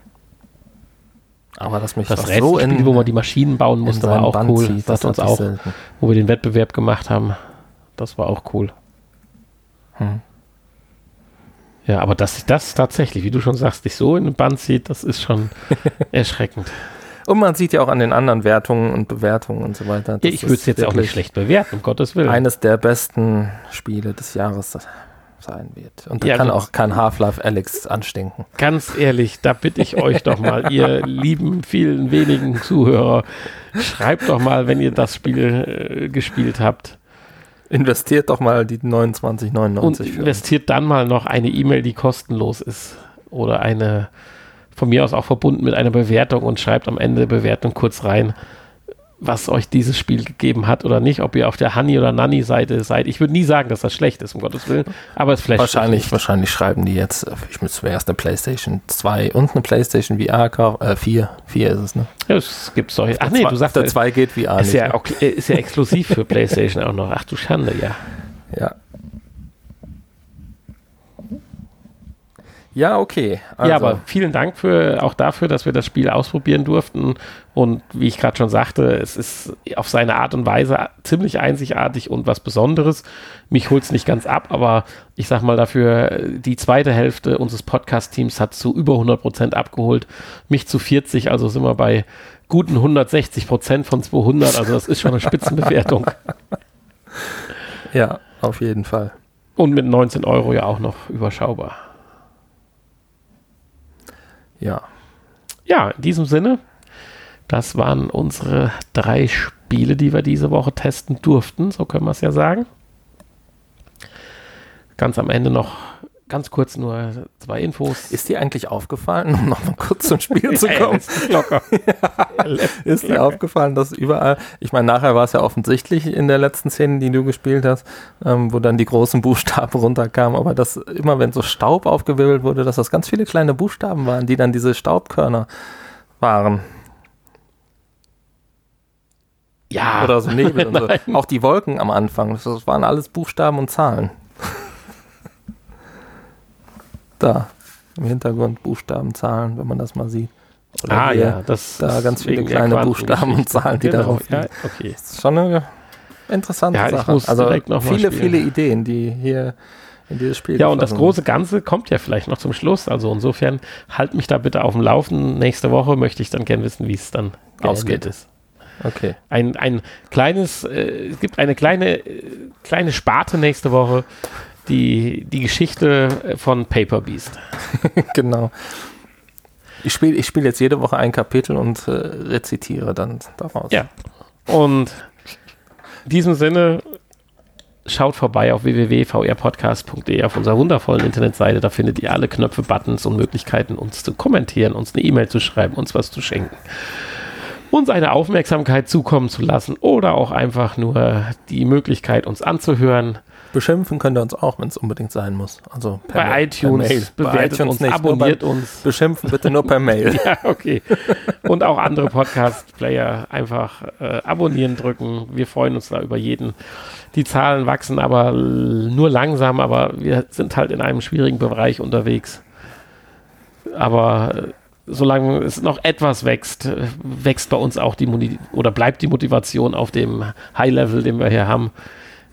A: Aber dass mich
B: Das
A: was
B: Rätselspiel, wo man die Maschinen bauen
A: in
B: musste, war auch
A: Bann
B: cool.
A: zieht,
B: das hat uns auch,
A: selten.
B: wo wir den Wettbewerb gemacht haben, das war auch cool.
A: Hm.
B: Ja, aber dass sich das tatsächlich, wie du schon sagst, dich so in den Band zieht, das ist schon erschreckend.
A: Und man sieht ja auch an den anderen Wertungen und Bewertungen und so weiter.
B: Ja, ich würde es
A: das
B: jetzt auch nicht schlecht bewerten, um Gottes Willen.
A: Eines der besten Spiele des Jahres sein wird. Und da
B: Ja,
A: kann auch kein Half-Life Alex anstinken.
B: Ganz ehrlich, da bitte ich euch doch mal, ihr lieben, vielen wenigen Zuhörer, schreibt doch mal, wenn ihr das Spiel äh, gespielt habt
A: Investiert doch mal die 29,99
B: und investiert dann mal noch eine E-Mail, die kostenlos ist oder eine, von mir aus auch verbunden mit einer Bewertung und schreibt am Ende der Bewertung kurz rein, was euch dieses Spiel gegeben hat oder nicht, ob ihr auf der Honey- oder Nanny-Seite seid. Ich würde nie sagen, dass das schlecht ist, um Gottes Willen, aber es flasht
A: Wahrscheinlich, wahrscheinlich schreiben die jetzt, äh, ich muss zuerst eine Playstation 2 und eine Playstation VR kaufen. Äh, 4. 4 ist es, ne?
B: Ja, es gibt solche. Ach nee, du sagst,
A: der
B: es
A: 2 geht VR
B: ist
A: nicht.
B: ja, auch, äh, ist ja exklusiv für PlayStation auch noch. Ach du Schande, ja.
A: ja. Ja, okay. Also,
B: ja, aber vielen Dank für, auch dafür, dass wir das Spiel ausprobieren durften. Und wie ich gerade schon sagte, es ist auf seine Art und Weise ziemlich einzigartig und was Besonderes. Mich holt es nicht ganz ab, aber ich sag mal dafür, die zweite Hälfte unseres Podcast-Teams hat zu über 100 Prozent abgeholt. Mich zu 40, also sind wir bei guten 160 Prozent von 200. Also das ist schon eine Spitzenbewertung.
A: ja, auf jeden Fall.
B: Und mit 19 Euro ja auch noch überschaubar.
A: Ja.
B: Ja, in diesem Sinne, das waren unsere drei Spiele, die wir diese Woche testen durften, so können wir es ja sagen. Ganz am Ende noch ganz kurz nur zwei Infos.
A: Ist dir eigentlich aufgefallen, um nochmal kurz zum Spiel zu
B: Ja,
A: kommen?
B: ist locker.
A: Ist dir aufgefallen, dass überall, ich meine, nachher war es ja offensichtlich in der letzten Szene, die du gespielt hast, ähm, wo dann die großen Buchstaben runterkamen, aber dass immer, wenn so Staub aufgewirbelt wurde, dass das ganz viele kleine Buchstaben waren, die dann diese Staubkörner waren.
B: Ja,
A: Oder so Nebel und so. Auch die Wolken am Anfang, das- waren alles Buchstaben und Zahlen. Da, im Hintergrund Buchstaben, Zahlen, wenn man das mal sieht. Oder
B: ah ja, das
A: da ganz viele kleine. Buchstaben und Zahlen, die
B: genau,
A: darauf
B: ja,
A: liegen.
B: okay.
A: Das ist schon eine interessante
B: Ja, ich
A: Sache.
B: muss
A: also viele, viele Ideen, die hier in dieses Spiel
B: Ja, und das große Ganze kommt ja vielleicht noch zum Schluss. Also insofern halt mich da bitte auf dem Laufen. Nächste Woche möchte ich dann gern wissen, wie es dann
A: Ausgeht.
B: ausgeht. Ist.
A: Okay.
B: Ein, ein kleines, äh, es gibt eine kleine, äh, kleine Sparte nächste Woche, die, die Geschichte äh, von Paper Beast.
A: genau. Ich spiele ich spiel jetzt jede Woche ein Kapitel und äh, rezitiere dann daraus.
B: Ja. Und in diesem Sinne schaut vorbei auf www.vrpodcast.de auf unserer wundervollen Internetseite. Da findet ihr alle Knöpfe, Buttons und Möglichkeiten, uns zu kommentieren, uns eine E-Mail zu schreiben, uns was zu schenken. Uns eine Aufmerksamkeit zukommen zu lassen oder auch einfach nur die Möglichkeit, uns anzuhören.
A: Beschimpfen könnt ihr uns auch, wenn es unbedingt sein muss. Also per
B: Bei
A: Ma-
B: iTunes
A: per Mail.
B: Bewertet
A: iTunes
B: uns,
A: nicht,
B: abonniert uns.
A: Beschimpfen bitte nur per Mail.
B: Ja, okay. Und auch andere Podcast-Player einfach äh, abonnieren drücken. Wir freuen uns da über jeden. Die Zahlen wachsen aber nur langsam, aber wir sind halt in einem schwierigen Bereich unterwegs. Aber äh, solange es noch etwas wächst, wächst bei uns auch die Moni oder bleibt die Motivation auf dem High-Level, den wir hier haben.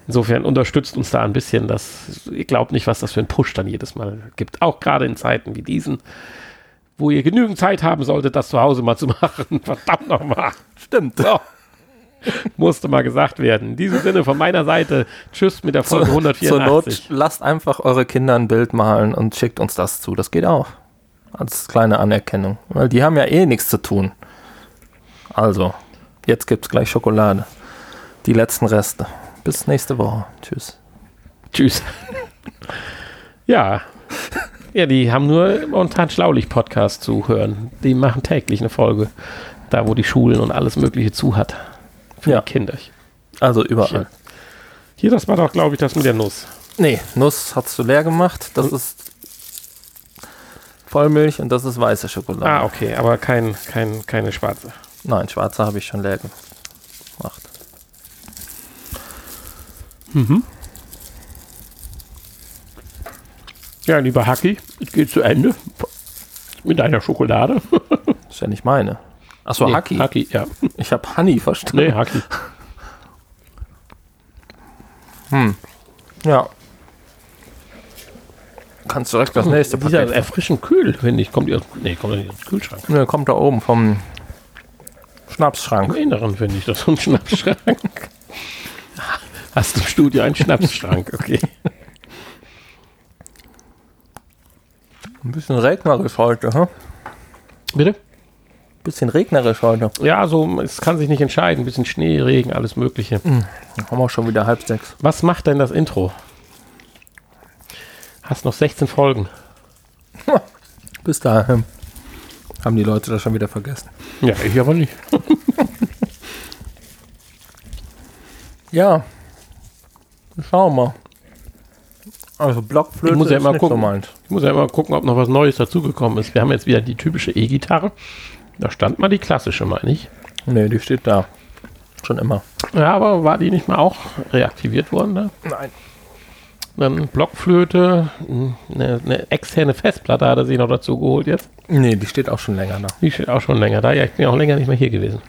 B: Insofern unterstützt uns da ein bisschen. Das, ihr glaubt nicht, was das für ein Push dann jedes Mal gibt. Auch gerade in Zeiten wie diesen wo ihr genügend Zeit haben solltet, das zu Hause mal zu machen. Verdammt nochmal.
A: Stimmt.
B: So. Musste mal gesagt werden. In diesem Sinne von meiner Seite, tschüss mit der Folge
A: Zur Not
B: 184.
A: lasst einfach eure Kinder ein Bild malen und schickt uns das zu. Das geht auch. Als kleine Anerkennung. Weil die haben ja eh nichts zu tun. Also, jetzt gibt's gleich Schokolade. Die letzten Reste. Bis nächste Woche. Tschüss.
B: Tschüss. ja. Ja, die haben nur momentan Schlaulich-Podcast zu hören. Die machen täglich eine Folge. Da, wo die Schulen und alles Mögliche zu hat. Für
A: Ja.
B: die Kinder.
A: Also überall.
B: Hier, das war doch, glaube ich, das mit der Nuss.
A: Nee, Nuss hast du leer gemacht. Das ist Vollmilch und das ist weiße Schokolade.
B: Ah, okay, aber kein, kein, keine schwarze.
A: Nein, schwarze habe ich schon leer gemacht.
B: Ja, lieber Hacki, es geht zu Ende mit deiner Schokolade.
A: Ist ja nicht meine. Achso,
B: Nee,
A: Haki.
B: Hacki, ja.
A: Ich habe Honey verstanden.
B: Nee, Hacki.
A: Ja. Kannst direkt das nächste
B: Dieser
A: Paket.
B: erfrischend kühl, finde ich. Kommt aus, nee, kommt nicht aus dem Kühlschrank.
A: Ne, kommt da oben vom
B: Im
A: Schnapsschrank.
B: Inneren finde ich das so ein Schnapsschrank. Hast du im Studio einen Schnapsschrank? Okay.
A: Ein bisschen regnerisch heute, hm?
B: Bitte?
A: Bisschen regnerisch heute.
B: Ja, so, es kann sich nicht entscheiden. Ein bisschen Schnee, Regen, alles Mögliche.
A: Haben wir schon wieder halb sechs.
B: Was macht denn das Intro? Hast noch 16 Folgen.
A: Bis dahin. Haben die Leute das schon wieder vergessen.
B: Ja, ich aber nicht.
A: Ja. Schauen wir mal. Also Blockflöte
B: Ich muss ja
A: ist
B: immer
A: nicht
B: gucken.
A: so.
B: Ich muss ja immer gucken, ob noch was Neues dazugekommen ist. Wir haben jetzt wieder die typische E-Gitarre. Da stand mal die klassische, meine ich.
A: Nee, die steht da. Schon immer.
B: Ja, aber war die nicht mal auch reaktiviert worden da?
A: Nein.
B: Dann Blockflöte, eine, eine externe Festplatte hat er sich noch dazu geholt jetzt.
A: Nee, die steht auch schon länger da.
B: Die steht auch schon länger da. Ja, ich bin auch länger nicht mehr hier gewesen.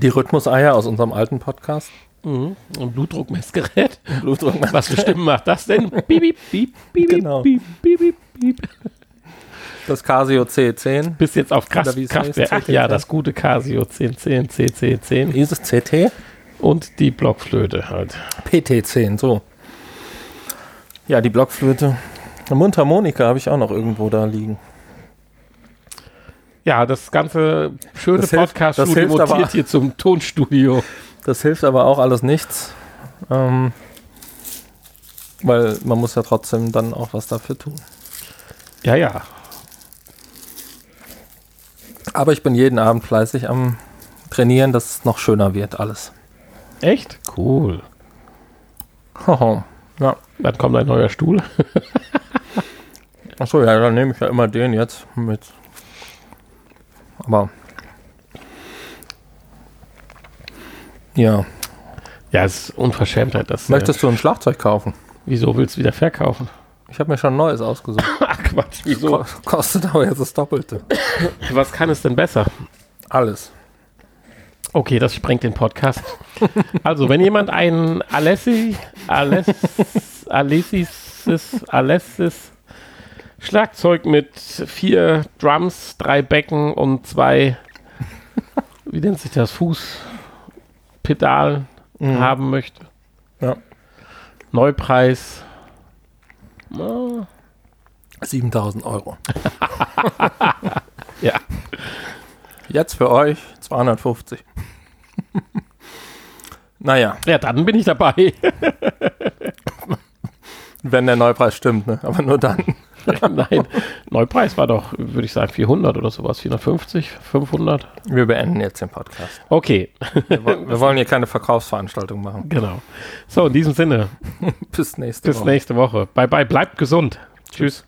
A: Die Rhythmuseier aus unserem alten Podcast.
B: Mhm. Ein Blutdruckmessgerät.
A: Blutdruck.
B: Was für Stimmen macht das denn? Piep, piep, piep,
A: Genau.
B: piep, piep, piep, piep.
A: Das Casio C10.
B: Bis jetzt auf Kraft, Kraftwerk. Ach ja,
A: CT10.
B: das gute Casio 1010 CC10.
A: Ist es CT?
B: Und die Blockflöte halt.
A: PT10, so. Ja, die Blockflöte. Eine Mundharmonika habe ich auch noch irgendwo da liegen.
B: Ja, das ganze schöne Podcast-Studio
A: das hilft aber-
B: mutiert hier zum Tonstudio.
A: Das hilft aber auch alles nichts. Ähm, weil man muss ja trotzdem dann auch was dafür tun.
B: Ja, ja.
A: Aber ich bin jeden Abend fleißig am Trainieren, dass es noch schöner wird alles.
B: Echt? Cool.
A: Hoho. Ja.
B: Dann kommt ein neuer Stuhl.
A: Achso, ja, dann nehme ich ja immer den jetzt mit. Aber. Ja.
B: Ja, es ist Unverschämtheit. Das,
A: Möchtest du ein Schlagzeug kaufen?
B: äh, wieso willst du wieder verkaufen?
A: Ich habe mir schon ein neues ausgesucht.
B: Ach Quatsch, wieso?
A: Ko kostet aber jetzt das Doppelte.
B: Was kann es denn besser?
A: Alles.
B: Okay, das sprengt den Podcast. Also, wenn jemand ein Alessi, Ales, Alesis, Alesis Schlagzeug mit vier Drums, drei Becken und zwei, wie nennt sich das, Fußpedal haben möchte.
A: Ja.
B: Neupreis. na,
A: 7000 Euro.
B: Ja.
A: Jetzt für euch 250. naja,
B: Ja, dann bin ich dabei.
A: wenn der Neupreis stimmt, ne? aber nur dann.
B: Nein, Neupreis war doch, würde ich sagen, 400 oder sowas, 450, 500.
A: Wir beenden jetzt den Podcast.
B: Okay,
A: Wir, wir wollen hier keine Verkaufsveranstaltung machen.
B: genau. So, in diesem Sinne,
A: Bis nächste
B: bis
A: Woche.
B: nächste Woche. Bye bye, bleibt gesund. Tschüss.